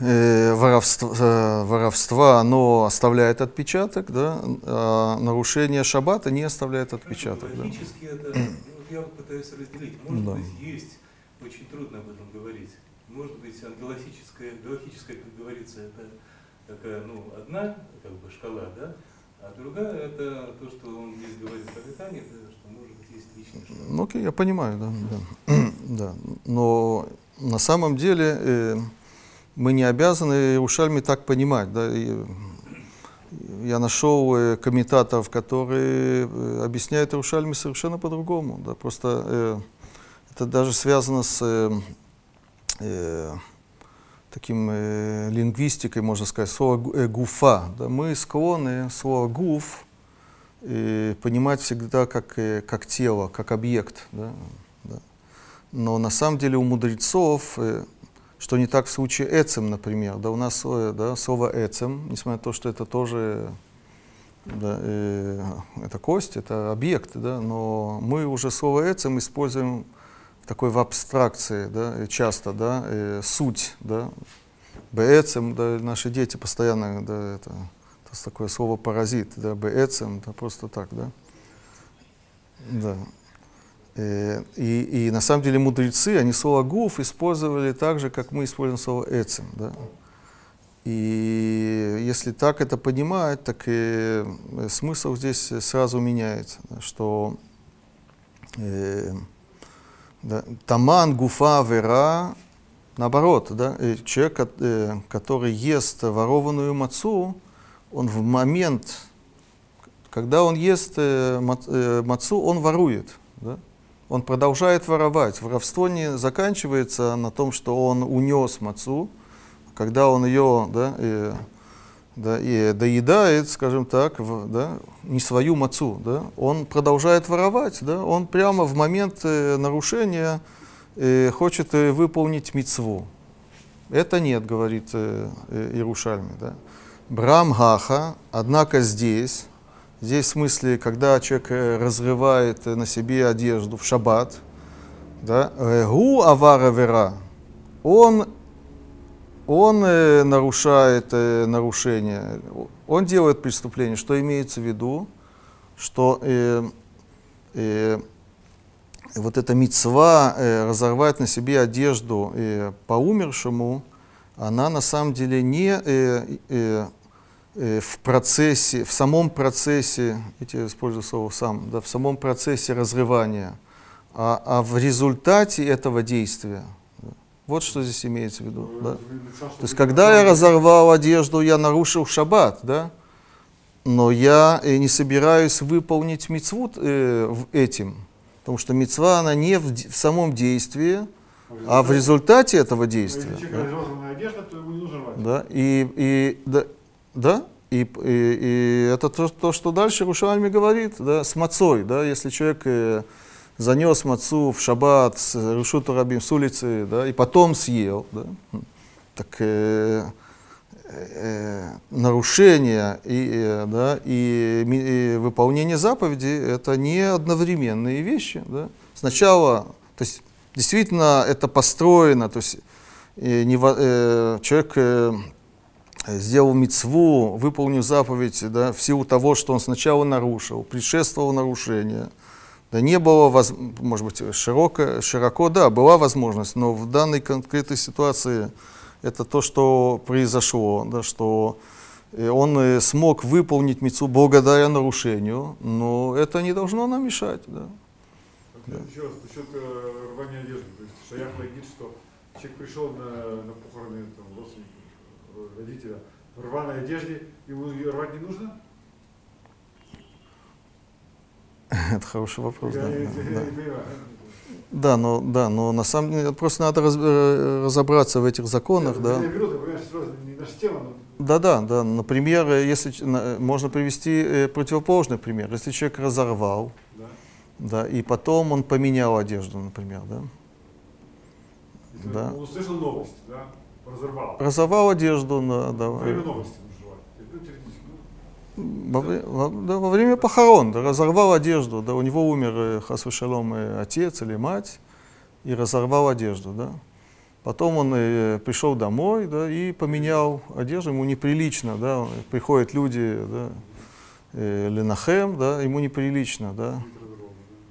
э, воровства, э, воровства, оно оставляет отпечаток, да, а нарушение шаббата не оставляет отпечаток. Да. это, ну, вот я вот пытаюсь разделить. Может Да. быть, есть, очень трудно об этом говорить. Может быть, галактическая, как говорится, это такая, ну, одна как бы шкала, да? А другая это то, что он здесь говорит про питание, это, что может быть есть шкала. Ну, окей, я понимаю, да, да. *clears throat* да. Но на самом деле э, мы не обязаны Иерушальме так понимать. Да, и, я нашел э, комментаторов, которые э, объясняют Иерушальме совершенно по-другому. Да, просто э, это даже связано с э, э, таким э, лингвистикой, можно сказать, слово э, гуфа. Да, мы склонны слово гуф э, понимать всегда как, э, как тело, как объект. Да, да. Но на самом деле у мудрецов, э, что не так в случае эцем, например, да, у нас э, да, слово эцем, несмотря на то, что это тоже да, э, это кость, это объект, да, но мы уже слово эцем используем такой в абстракции, да, и часто, да, э, суть, да, бээцем, да, наши дети постоянно, да, это, это такое слово паразит, да, бээцем, да, просто так, да, да. Э, И, и на самом деле мудрецы, они слово гуф использовали так же, как мы используем слово эцем, да. И если так это понимать, так и э, смысл здесь сразу меняется, да, что э, да, таман, гуфа, вера, наоборот, да, человек, э, который ест ворованную мацу, он в момент, когда он ест э, э, мацу, он ворует, да, он продолжает воровать. Воровство не заканчивается на том, что он унес мацу, когда он ее да, да, и доедает, скажем так, в, да, не свою мацу, да, он продолжает воровать, да, он прямо в момент э, нарушения э, хочет э, выполнить мицву. Это нет, говорит э, э, Иерушальми. Да. Брам гаха, однако здесь, здесь в смысле, когда человек э, разрывает э, на себе одежду в шаббат, да, э, гу авара вера, он он э, нарушает э, нарушение, он делает преступление. Что имеется в виду? Что э, э, вот эта мецва э, разорвать на себе одежду э, по умершему, она на самом деле не э, э, э, в процессе, в самом процессе, я использую слово сам, да, в самом процессе разрывания, а, а в результате этого действия. Вот что здесь имеется в виду. Да? То есть, когда я разорвал одежду, я нарушил шаббат, да? Но я э, не собираюсь выполнить мицву э, этим, потому что мицва она не в, в самом действии, а в результате этого действия. Если да. одежда. Да, и, и, да, да, и, и, и это то, то, что дальше Рушальми говорит, да, с мацой, да, если человек э, занес мацу в шаббат с Рушуту Рабим с улицы, да, и потом съел, да, так э, э, нарушение и, э, да, и, и выполнение заповеди это не одновременные вещи. Да. Сначала, то есть действительно это построено, то есть э, не э, человек э, сделал мицву, выполнил заповедь да, в силу того, что он сначала нарушил, предшествовало нарушение. Да не было, воз- может быть, широко, широко, да, была возможность, но в данной конкретной ситуации это то, что произошло, да, что э, он э, смог выполнить мицву благодаря нарушению, но это не должно нам мешать. Да. Вот Еще раз, насчет э, рвания одежды. То есть Шаях говорит, что человек пришел на, на похороны там, родственника, родителя в рваной одежде, ему рвать не нужно? *laughs* Это хороший вопрос. Да, да, да. Да, но, да, но на самом деле просто надо раз- э, разобраться в этих законах. Я- Да. Беру, тема, но Да, да, да. Например, э, если э, можно привести противоположный пример. Если человек разорвал, да. да, и потом он поменял одежду, например, да. Если Да. Он услышал новость, да, разорвал. Разорвал одежду, да, Во время новости он желает. Ну, теоретически, ну, во, во- да, во время похорон, да, разорвал одежду, да, у него умер э, Хасвы Шалом э, отец или мать, и разорвал одежду, да. Потом он э, пришел домой, да, и поменял одежду, ему неприлично, да, приходят люди, да, э, Ленахем, да, ему неприлично, да,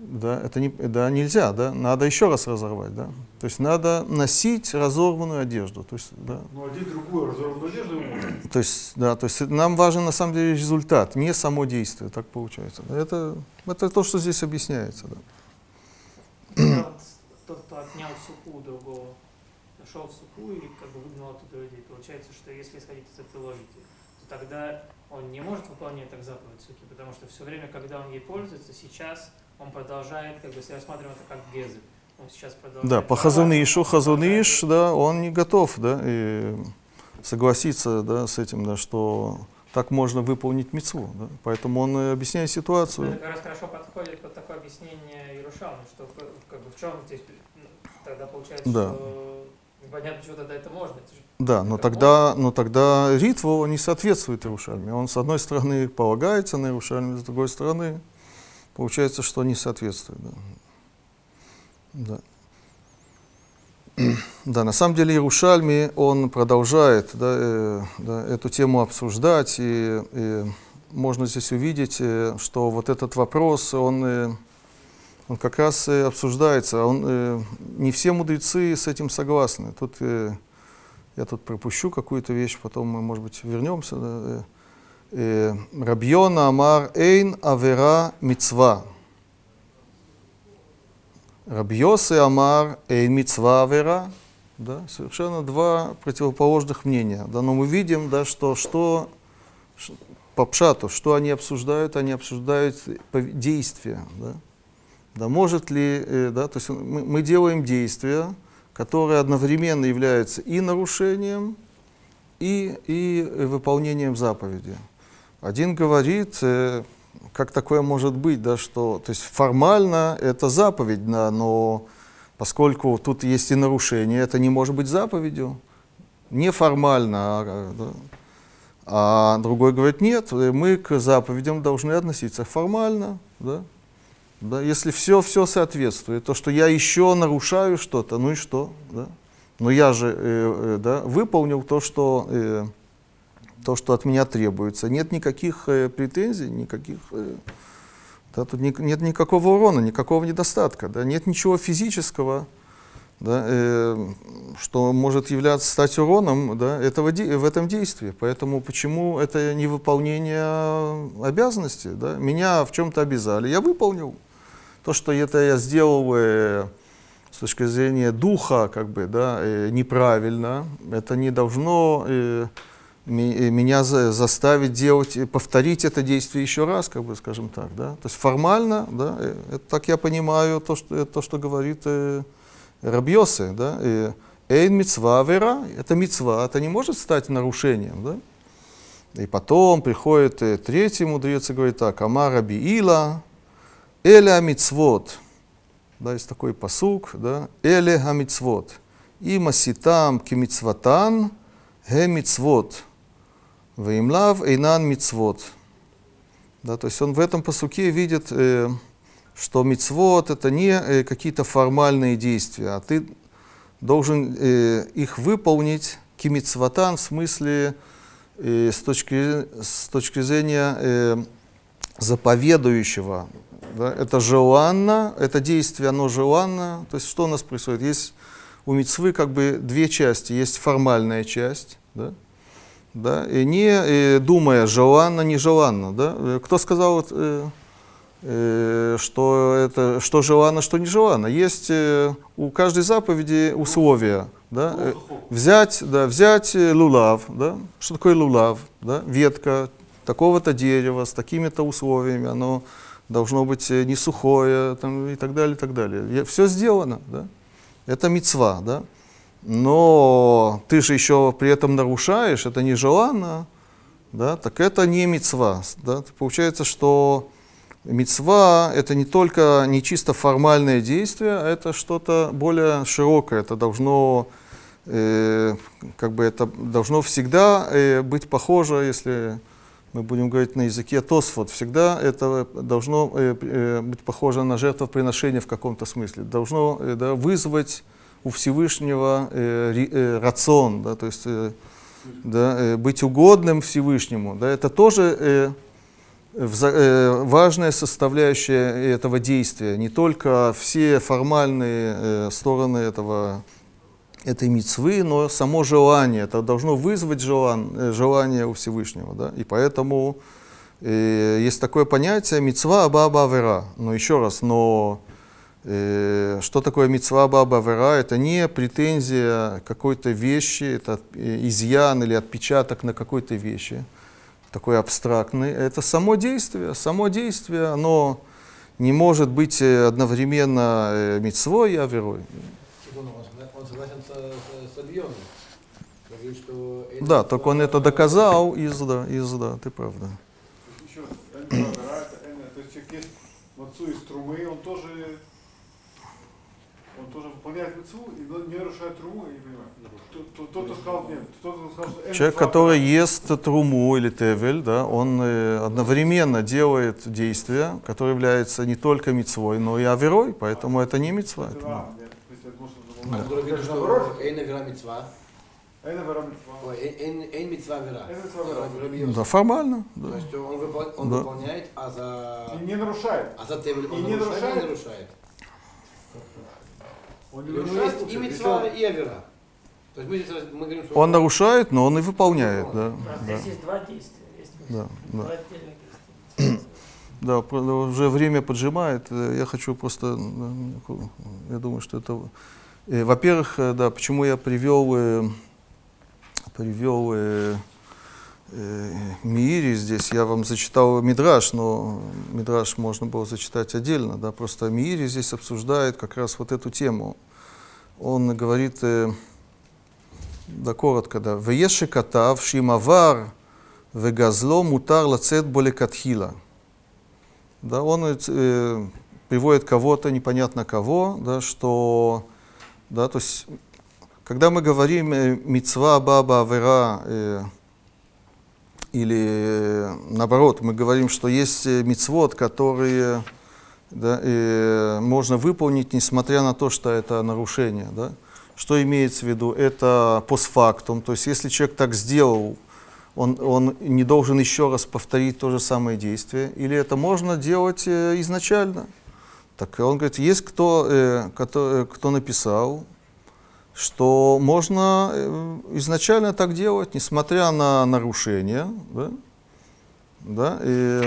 да. Это не, да, нельзя, да, надо еще раз разорвать, да. То есть надо носить разорванную одежду, то есть, да. Ну, одеть другую разорванную одежду можно. То есть, да, то есть нам важен на самом деле результат, не само действие, так получается. Это, это то, что здесь объясняется, да. Тот, кто отнял суху у другого, нашел суху и как бы выгнал оттуда людей, получается, что если исходить из этой логики, то тогда он не может выполнять так заповедь суки, потому что все время, когда он ей пользуется, сейчас он продолжает, как бы, если рассматриваем это как гезы, он сейчас продолжает... Да, по продолжает Хазуныш, да, он не готов, да, и согласиться, да, с этим, да, что так можно выполнить мецву, да. Поэтому он объясняет ситуацию. Это как раз хорошо подходит под такое объяснение Ярушалма, что как бы в чем здесь ну, тогда получается, Да. что непонятно, чего тогда это можно. Это же Да, но тогда, но тогда Ритву не соответствует Иерушальме. Он, с одной стороны, полагается на Иерушальме, с другой стороны, получается, что не соответствует. Да. Да. *clears throat* Да, на самом деле Иерушальми, он продолжает да, э, да, эту тему обсуждать, и, и можно здесь увидеть, э, что вот этот вопрос, он, э, он как раз э, обсуждается. Он, э, не все мудрецы с этим согласны. Тут э, я тут пропущу какую-то вещь, потом мы, может быть, вернемся. Да, э, э, Рабьона Амар Эйн Авера Мицва. Рабьосы Амар Эйн Мицва Авера. Да, совершенно два противоположных мнения. Да, но мы видим, да, что, что по пшату, что они обсуждают, они обсуждают действия. Да. Да, может ли, э, да, то есть мы, мы делаем действия, которые одновременно являются и нарушением, и, и э, выполнением заповеди. Один говорит, э, как такое может быть, да, что, то есть формально это заповедь, да, но поскольку тут есть и нарушение, это не может быть заповедью, неформально, а, да. А другой говорит, нет, э, мы к заповедям должны относиться формально, да, да, если все, все соответствует, то, что я еще нарушаю что-то, ну и что, да? Но я же э, э, да, выполнил то что, э, то, что от меня требуется. Нет никаких э, претензий, никаких, э, да, тут ни- нет никакого урона, никакого недостатка, да, нет ничего физического, да, э, что может являться, стать уроном да, этого, в этом действии. Поэтому почему это не выполнение обязанности? Да? Меня в чем-то обязали, я выполнил. То, что это я сделал э, с точки зрения духа, как бы, да, э, неправильно, это не должно э, меня за- заставить делать, э, повторить это действие еще раз, как бы, скажем так, да. То есть формально, да, э, это, так я понимаю то, что, э, то, что говорит э, Рабьосы, да, э, Эйн мецва вера, это мецва, это не может стать нарушением, да. И потом приходит э, третий мудрец и говорит так, Ама Раби Ила, Эля мицвот, да, есть такой посук, да, эле гамицвот, и маситам кимицватан гемицвот, ваимлав эйнан мицвот. Да, то есть он в этом посуке видит, э, что мицвод это не э, какие-то формальные действия, а ты должен э, их выполнить кимицватан в смысле э, с, точки, с точки зрения э, заповедующего. Да? Это желанно, это действие, оно желанно. То есть что у нас происходит? Есть у мицвы как бы две части. Есть формальная часть, да? Да? и не и думая желанно, нежеланно. Да? Э, кто сказал, э, э, что, это, что желанно, что нежеланно? Есть э, у каждой заповеди условия. Да? Э, взять, да, взять э, лулав. Да? Что такое лулав? Да? Ветка такого-то дерева с такими-то условиями. Оно должно быть э, не сухое там, и так далее, и так далее. Все сделано. Да? Это мецва, да? Но ты же еще при этом нарушаешь, это нежеланно, да? так это не мецва. Да? Получается, что мецва это не только не чисто формальное действие, а это что-то более широкое, это должно э, как бы это должно всегда э, быть похоже, если мы будем говорить на языке Тосфот, всегда это должно э, э, быть похоже на жертвоприношение в каком-то смысле. Должно э, да, вызвать у Всевышнего э, э, рацион, да, то есть э, да, э, быть угодным Всевышнему. Да, это тоже э, э, важная составляющая этого действия. Не только все формальные э, стороны этого этой мецвы, но само желание, это должно вызвать желан, э, желание у Всевышнего. Да? И поэтому э, есть такое понятие мецва баба вера. Но еще раз, но что такое мецва баба вера? Это не претензия какой-то вещи, это э, изъян или отпечаток на какой-то вещи, такой абстрактный. Это само действие. Само действие, оно не может быть э, одновременно мецвой и аверой. Да, только он это доказал из, да, из, да, ты прав, да. Еще то есть человек есть мацу из трумы, он тоже, тоже выполняет мацу и не нарушает труму, я не понимаю. Тот, кто сказал, нет, тот, кто сказал, что Человек, который ест труму или тевель, да, он э, одновременно делает действия, которое является не только мицвой, но и аверой, поэтому это не мицва. это- А, то А мицва Авера. Ну. Да, формально. То Да. есть он, выпол- он Да. выполняет, а за, И не нарушает. а за Тевель И он не нарушает, нарушает? Нарушает. Он не нарушает. есть и получается. Мицва, Если и Авера. То есть мы здесь раз- мы говорим, что Он нарушает, но он и выполняет. Да, да, здесь есть два действия. Есть да, два да. отдельных действия. *clears throat* Да, уже время поджимает. Э, Я хочу просто, э, я думаю, что это... э, Во-первых, да, почему я привел, привел э, Миири здесь, я вам зачитал Мидраш, но Мидраш можно было зачитать отдельно, да, просто Миири здесь обсуждает как раз вот эту тему. Он говорит, э, да, коротко, да, «Вееши катав шимавар вегазло мутар лацет болекатхила». Да, он э, приводит кого-то, непонятно кого, да, что, да, то есть, когда мы говорим э, мицва, баба, авера, э, или наоборот, мы говорим, что есть э, мицвод, которые да, э, можно выполнить, несмотря на то, что это нарушение. Да? Что имеется в виду? Это постфактум, то есть если человек так сделал, он, он не должен еще раз повторить то же самое действие, или это можно делать э, изначально. Так он говорит, есть кто, э, кто, э, кто написал, что можно э, изначально так делать, несмотря на нарушения. Да? Да? И,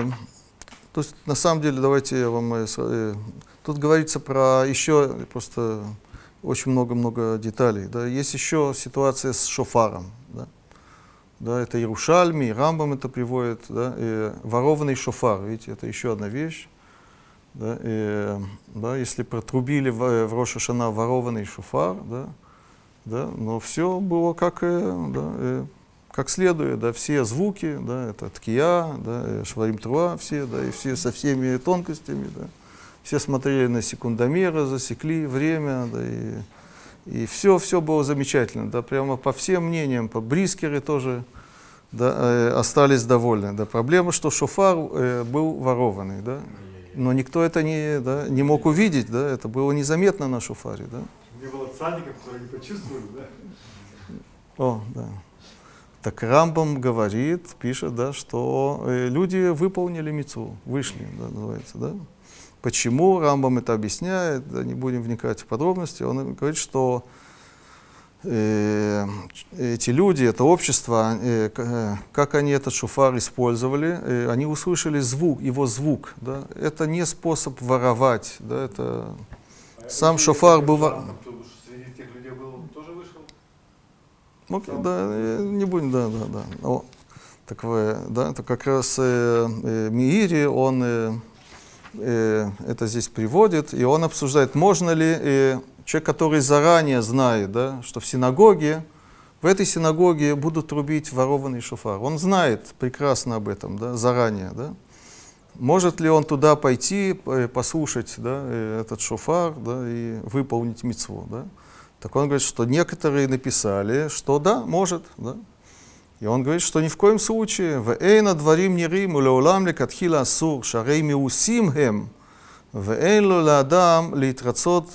то есть, на самом деле, давайте я вам... э, э, тут говорится про еще просто очень много-много деталей. Да? Есть еще ситуация с шофаром. Да? Да, это Иерушальми, и Рамбам это приводит, да, и ворованный шофар, видите, это еще одна вещь. Да, и, да, если протрубили в, в Роша Шана ворованный шофар, да, да, но все было как, да, как следует, да, все звуки, да, это ткия, да, шварим труа все, да, и все со всеми тонкостями, да, все смотрели на секундомеры, засекли время, да, и, и все, все было замечательно, да, прямо по всем мнениям, по брискеры тоже да, э, остались довольны. Да. Проблема, что шофар э, был ворованный, да, но никто это не, да, не мог увидеть, да, это было незаметно на шофаре. Да. Не было цадиков, которые не почувствовали, да? О, да. Так Рамбам говорит, пишет, да, что э, люди выполнили мецу, вышли, да, называется, да. Почему Рамбам это объясняет, да, не будем вникать в подробности, он говорит, что э, эти люди, это общество, э, э, как они этот шуфар использовали, э, они услышали звук, его звук, да, это не способ воровать, да, это Сам шофар это был во- там, то Среди тех людей был, он тоже вышел? Окей, да, не будем, да, да, да. О, так вы, да, это как раз э, э, Миири, он э, э, это здесь приводит, и он обсуждает, можно ли э, человек, который заранее знает, да, что в синагоге, в этой синагоге будут трубить ворованный шофар. Он знает прекрасно об этом, да, заранее, да. Может ли он туда пойти, э, послушать да, э, этот шофар да, и выполнить мицву? Да? Так он говорит, что некоторые написали, что да, может. Да? И он говорит, что ни в коем случае. «Вэйна дворим нирим улеулам лекатхила асур, шарей миусим хем, вэйн ло ладам литрацот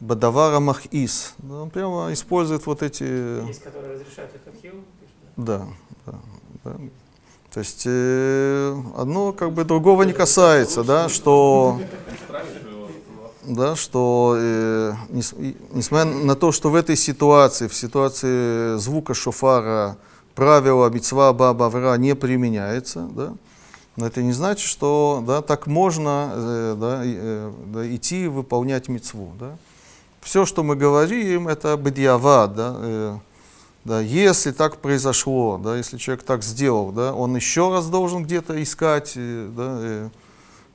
бадавара махис». Да, Он прямо использует вот эти... Есть, которые разрешают пишет, да? Да, да, да. То есть э, одно как бы другого не касается, да, что, да, что э, несмотря на то, что в этой ситуации, в ситуации звука шофара, правило мецва баба авра не применяется, да, но это не значит, что да, так можно э, да, э, да, идти выполнять мецву. Да. Все, что мы говорим, это бедиава, да, э, да, если так произошло, да, если человек так сделал, да, он еще раз должен где-то искать э, да, э,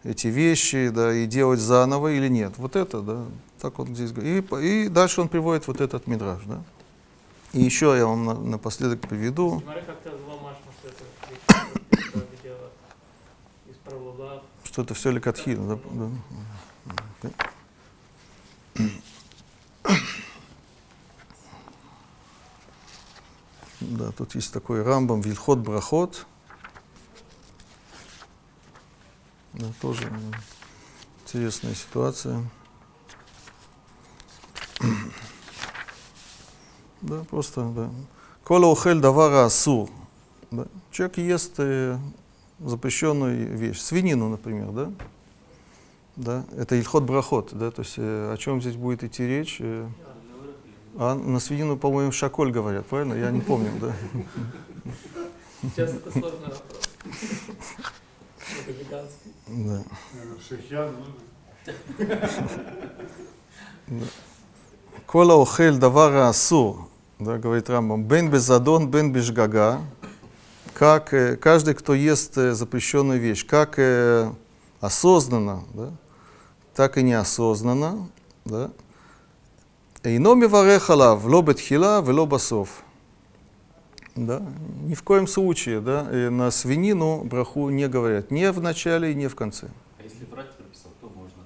эти вещи да, и делать заново или нет. Вот это, да, так он здесь говорит. И, и дальше он приводит вот этот мидраж. Да. И еще я вам на- напоследок приведу, что это все лекатхил. Да, да. Да, тут есть такой рамбам Вильхот Брахот. Да, тоже интересная ситуация. *clears throat* Да, просто, да. Кола ухель давара асур. Да. Человек ест э, запрещенную вещь. Свинину, например, да? Да, это ильхот брахот, да, то есть э, о чем здесь будет идти речь? э, а на свинину, по-моему, шаколь говорят, правильно? Я не помню, да. Сейчас это сложный вопрос. Это веганский. да. Ну, Кола охель давара асур, да, говорит Рамбам, бен безадон, бен бешгага, как э, каждый, кто ест э, запрещенную вещь, как э, осознанно, да, так и неосознанно, да, Ино миварех алав, ло бетхила, вело басов. Да? Ни в коем случае да, э, на свинину браху не говорят. Ни в начале, ни в конце. А если врач прописал, то можно.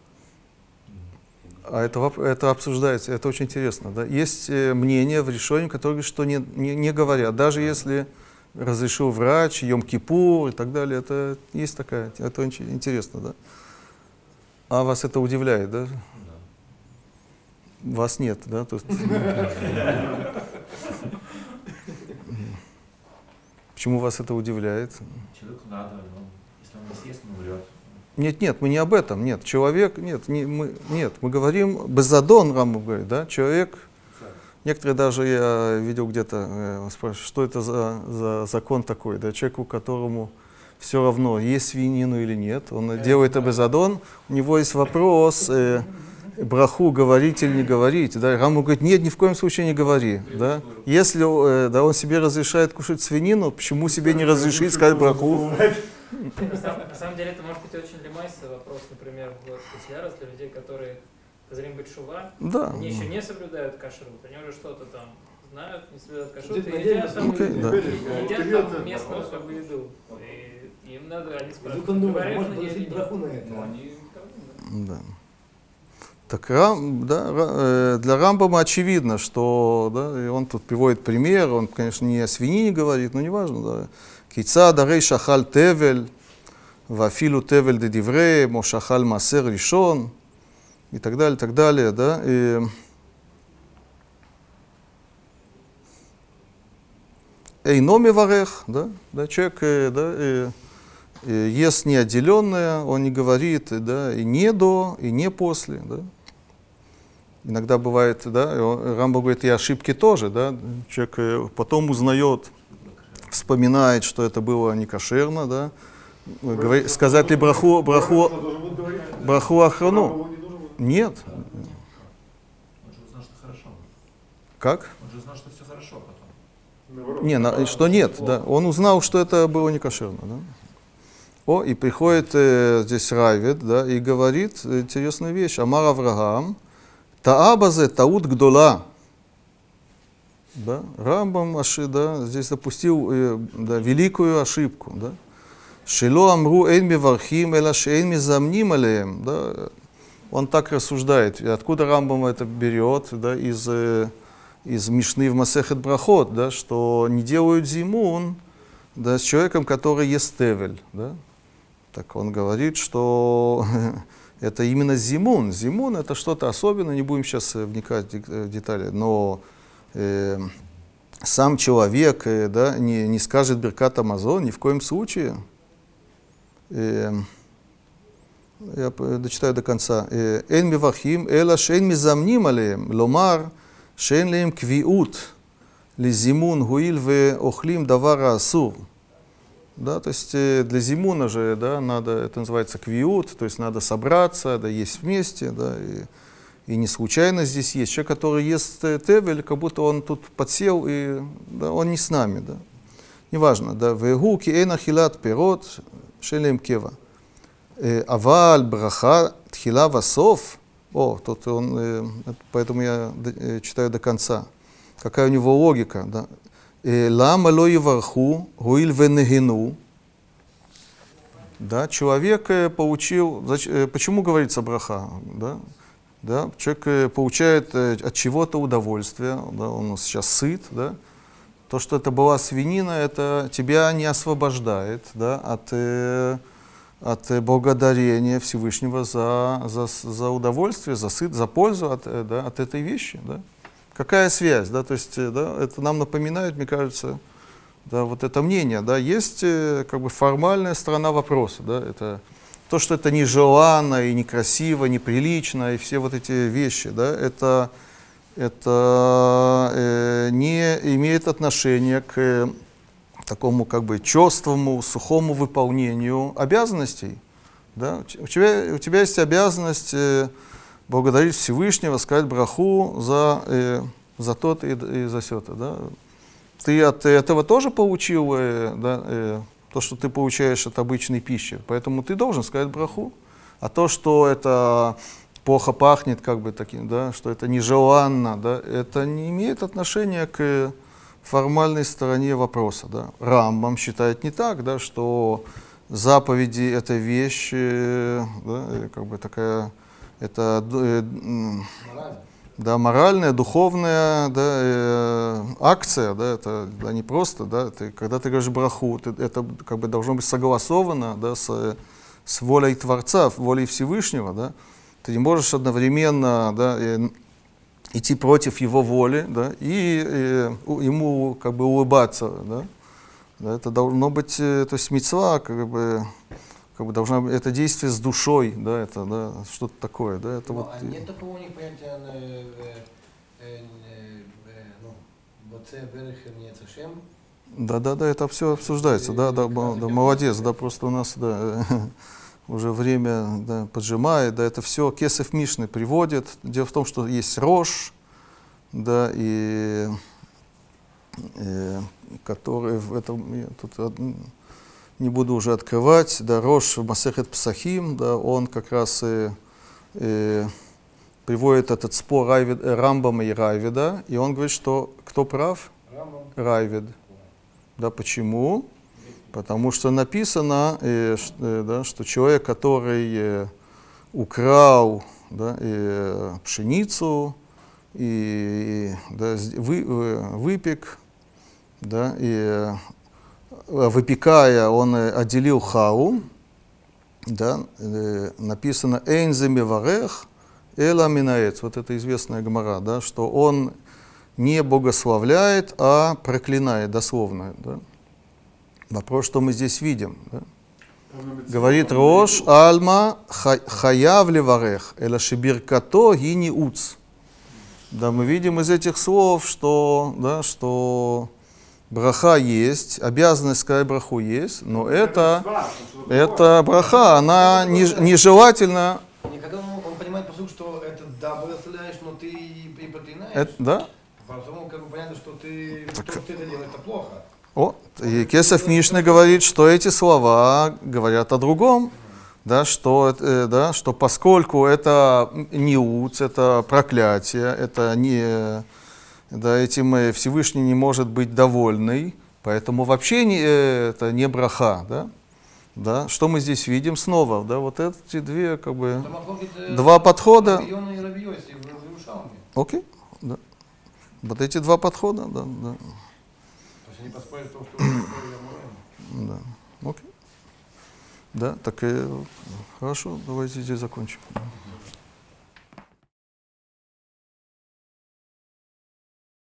А это, это обсуждается, это очень интересно. Да? Есть э, мнение в решении, которое говорит, что не, не, не говорят. Даже если разрешил врач, йом кипу и так далее, это есть такая, это очень интересно. Да? А вас это удивляет, да? Вас нет, да? То есть- *laughs* Почему вас это удивляет? Человеку надо, но если он не съест, он умрет. Нет, нет, мы не об этом, нет. Человек, нет, не, мы, нет, мы говорим, безадон, Рамбам говорит, да, человек, некоторые даже я видел где-то, э, спрашивают, что это за, за закон такой, да, человеку, которому все равно, есть свинину или нет, он делает это безадон, у него есть вопрос, э, браху говорить или не говорить, да, Рамбам говорит, нет, ни в коем случае не говори, да, если э, да, он себе разрешает кушать свинину, почему себе не разрешить сказать браху? На самом, деле это может быть очень лимайся вопрос, например, в Куцлярас для людей, которые Казарим Бетшува, Да. они еще не соблюдают кашрут, они уже что-то там знают, не соблюдают кашрут, и едят там, окей, да. едят там местную как бы еду. И им надо, они спрашивают, говорят может на браху это. Но они Да. Так Рам, да, э, для Рамбама очевидно, что да, и он тут приводит пример, он, конечно, не о свинине говорит, но неважно. Да. Кица дарей шахаль тевель, вафилу тевель де диврей, мо шахаль масер ришон, и так далее, так далее. Да. И, Эйно миварех, да, да, человек э, да, э, э, ест неотделенное, он не говорит да, и не до, и не после. Да. Иногда бывает, да, Рамбо говорит, и ошибки тоже, да, человек э, потом узнает, вспоминает, что это было не кошерно, да, Говори- сказать ли браху, браху, браху охрану? Нет. Как? Он же узнал, что все хорошо потом. Не, на- что нет, да. Он узнал, что это было не кошерно, да. О, и приходит э, здесь Райвид, да, и говорит интересную вещь. Амар Авраам, таабазе таут гдола. Да, Рамбам аши, да, здесь допустил э, да, великую ошибку, да. Шило амру эйн мивархим, эла шейн мизамним алеем, да. Он так рассуждает. Откуда Рамбам это берет, да, из, э, из Мишны в Масехет Брахот, да, что не делают зимун да, с человеком, который ест тевель. Да. Так он говорит, что *laughs* это именно зимун. Зимун это что-то особенное, не будем сейчас э, вникать в э, детали, но э, сам человек э, да, не, не скажет Беркат Амазон ни в коем случае. Э, я дочитаю до конца. Э, Эн мивахим, эла шен мизамним алеем, ломар, шен леем квиут, лизимун гуил ве охлим давара асур. Да, то есть э, для зимуна же, да, надо, это называется квиут, то есть надо собраться, да, есть вместе, да, и, и не случайно здесь есть. Человек, который ест э, тевель, как будто он тут подсел, и да, он не с нами, да. Неважно, да, вегу ки эйн ахилат пирот шелем кева. Э, Аваль браха тхила васов. О, тут он, это- поэтому я читаю до конца. Какая у него логика, да. Лама ло еварху, гуиль венегину. Да, человек получил, почему говорится браха, да? Да, человек получает от чего-то удовольствие, да, он сейчас сыт, да, то, что это была свинина, это тебя не освобождает да, от, э, от э, благодарения Всевышнего за, за, за удовольствие, за, сыт, за пользу от, э, да, от этой вещи. Да. Какая связь? Да? То есть, э, да, это нам напоминает, мне кажется, да, вот это мнение. Да. Есть э, как бы формальная сторона вопроса. Да, это то, что это нежеланно и некрасиво, неприлично, и все вот эти вещи, да, это, это э, не имеет отношения к такому как бы черствому, сухому выполнению обязанностей. Да? У тебя, у тебя есть обязанность э, благодарить Всевышнего, сказать браху за, э, за то-то и, и за сё-то. Да? Ты от этого тоже получил э, да, э, то, что ты получаешь от обычной пищи. Поэтому ты должен сказать браху. А то, что это плохо пахнет, как бы таким, да, что это нежеланно, да, это не имеет отношения к формальной стороне вопроса. Да. Рамбам считает не так, да, что заповеди это вещь, э, да, э, как бы такая, это э, Морально. да, моральная, духовная да, э, акция, да, это да, не просто, да, ты, когда ты говоришь браху, ты- это как бы должно быть согласовано да, с, с волей Творца, волей Всевышнего, да. Ты не можешь одновременно да, э, идти против его воли, да, и э, у- ему как бы улыбаться, да. Да, это должно быть, э, то есть мецва, как бы, как бы должна это действие с душой, да, это, да, что-то такое, да, это Ну, вот. а нет такого у них понятия, э, э, э, ну? Да, да, да, это все обсуждается, да, да, да, молодец, да, просто у нас, да, *laughs* уже время да, поджимает, да, это все Кесов Мишны приводит. Дело в том, что есть рожь, да, и, э, который в этом, я тут не буду уже открывать, да, рожь Масехет Псахим, да, он как раз э, э, приводит этот спор Райвид, э, Рамбама и Райвида, и он говорит, что кто прав? Рамбам. Райвид. Да, почему? Потому что написано, э, э, да, что человек, который э, украл да, и, э, пшеницу, и, да, с- вы, э, выпек, да, и выпекая, он э, отделил хау, да, э, написано «Эйнземи варех эла минаец». Вот это известная гмара, да, что он не богословляет, а проклинает, дословно. Да. Вопрос, что мы здесь видим. Да? Говорит Рош Альма ха- хаяв леварех, эла шибиркато гини уц. Да, мы видим из этих слов, что, да, что браха есть, обязанность сказать браху есть, но это, это браха, она не- нежелательно, Никогда он, он понимает посыл, что это да, благословляешь, но ты и проклинаешь. это, да, Потому как бы понятно, что ты, Так- то, что ты это делаешь, это плохо. О, и Кесов Мишны говорит, что эти слова говорят о другом, да, что, э, да, что поскольку это не уц, это проклятие, это не, да, этим э, Всевышний не может быть довольный, поэтому вообще не, э, это не браха, да, да. Что мы здесь видим снова, да, вот эти две, как бы, отходит, э, Два подхода. Окей, да. Вот эти два подхода, да, да, То есть они том, что *coughs* да, окей. Да, так и хорошо, давайте здесь закончим.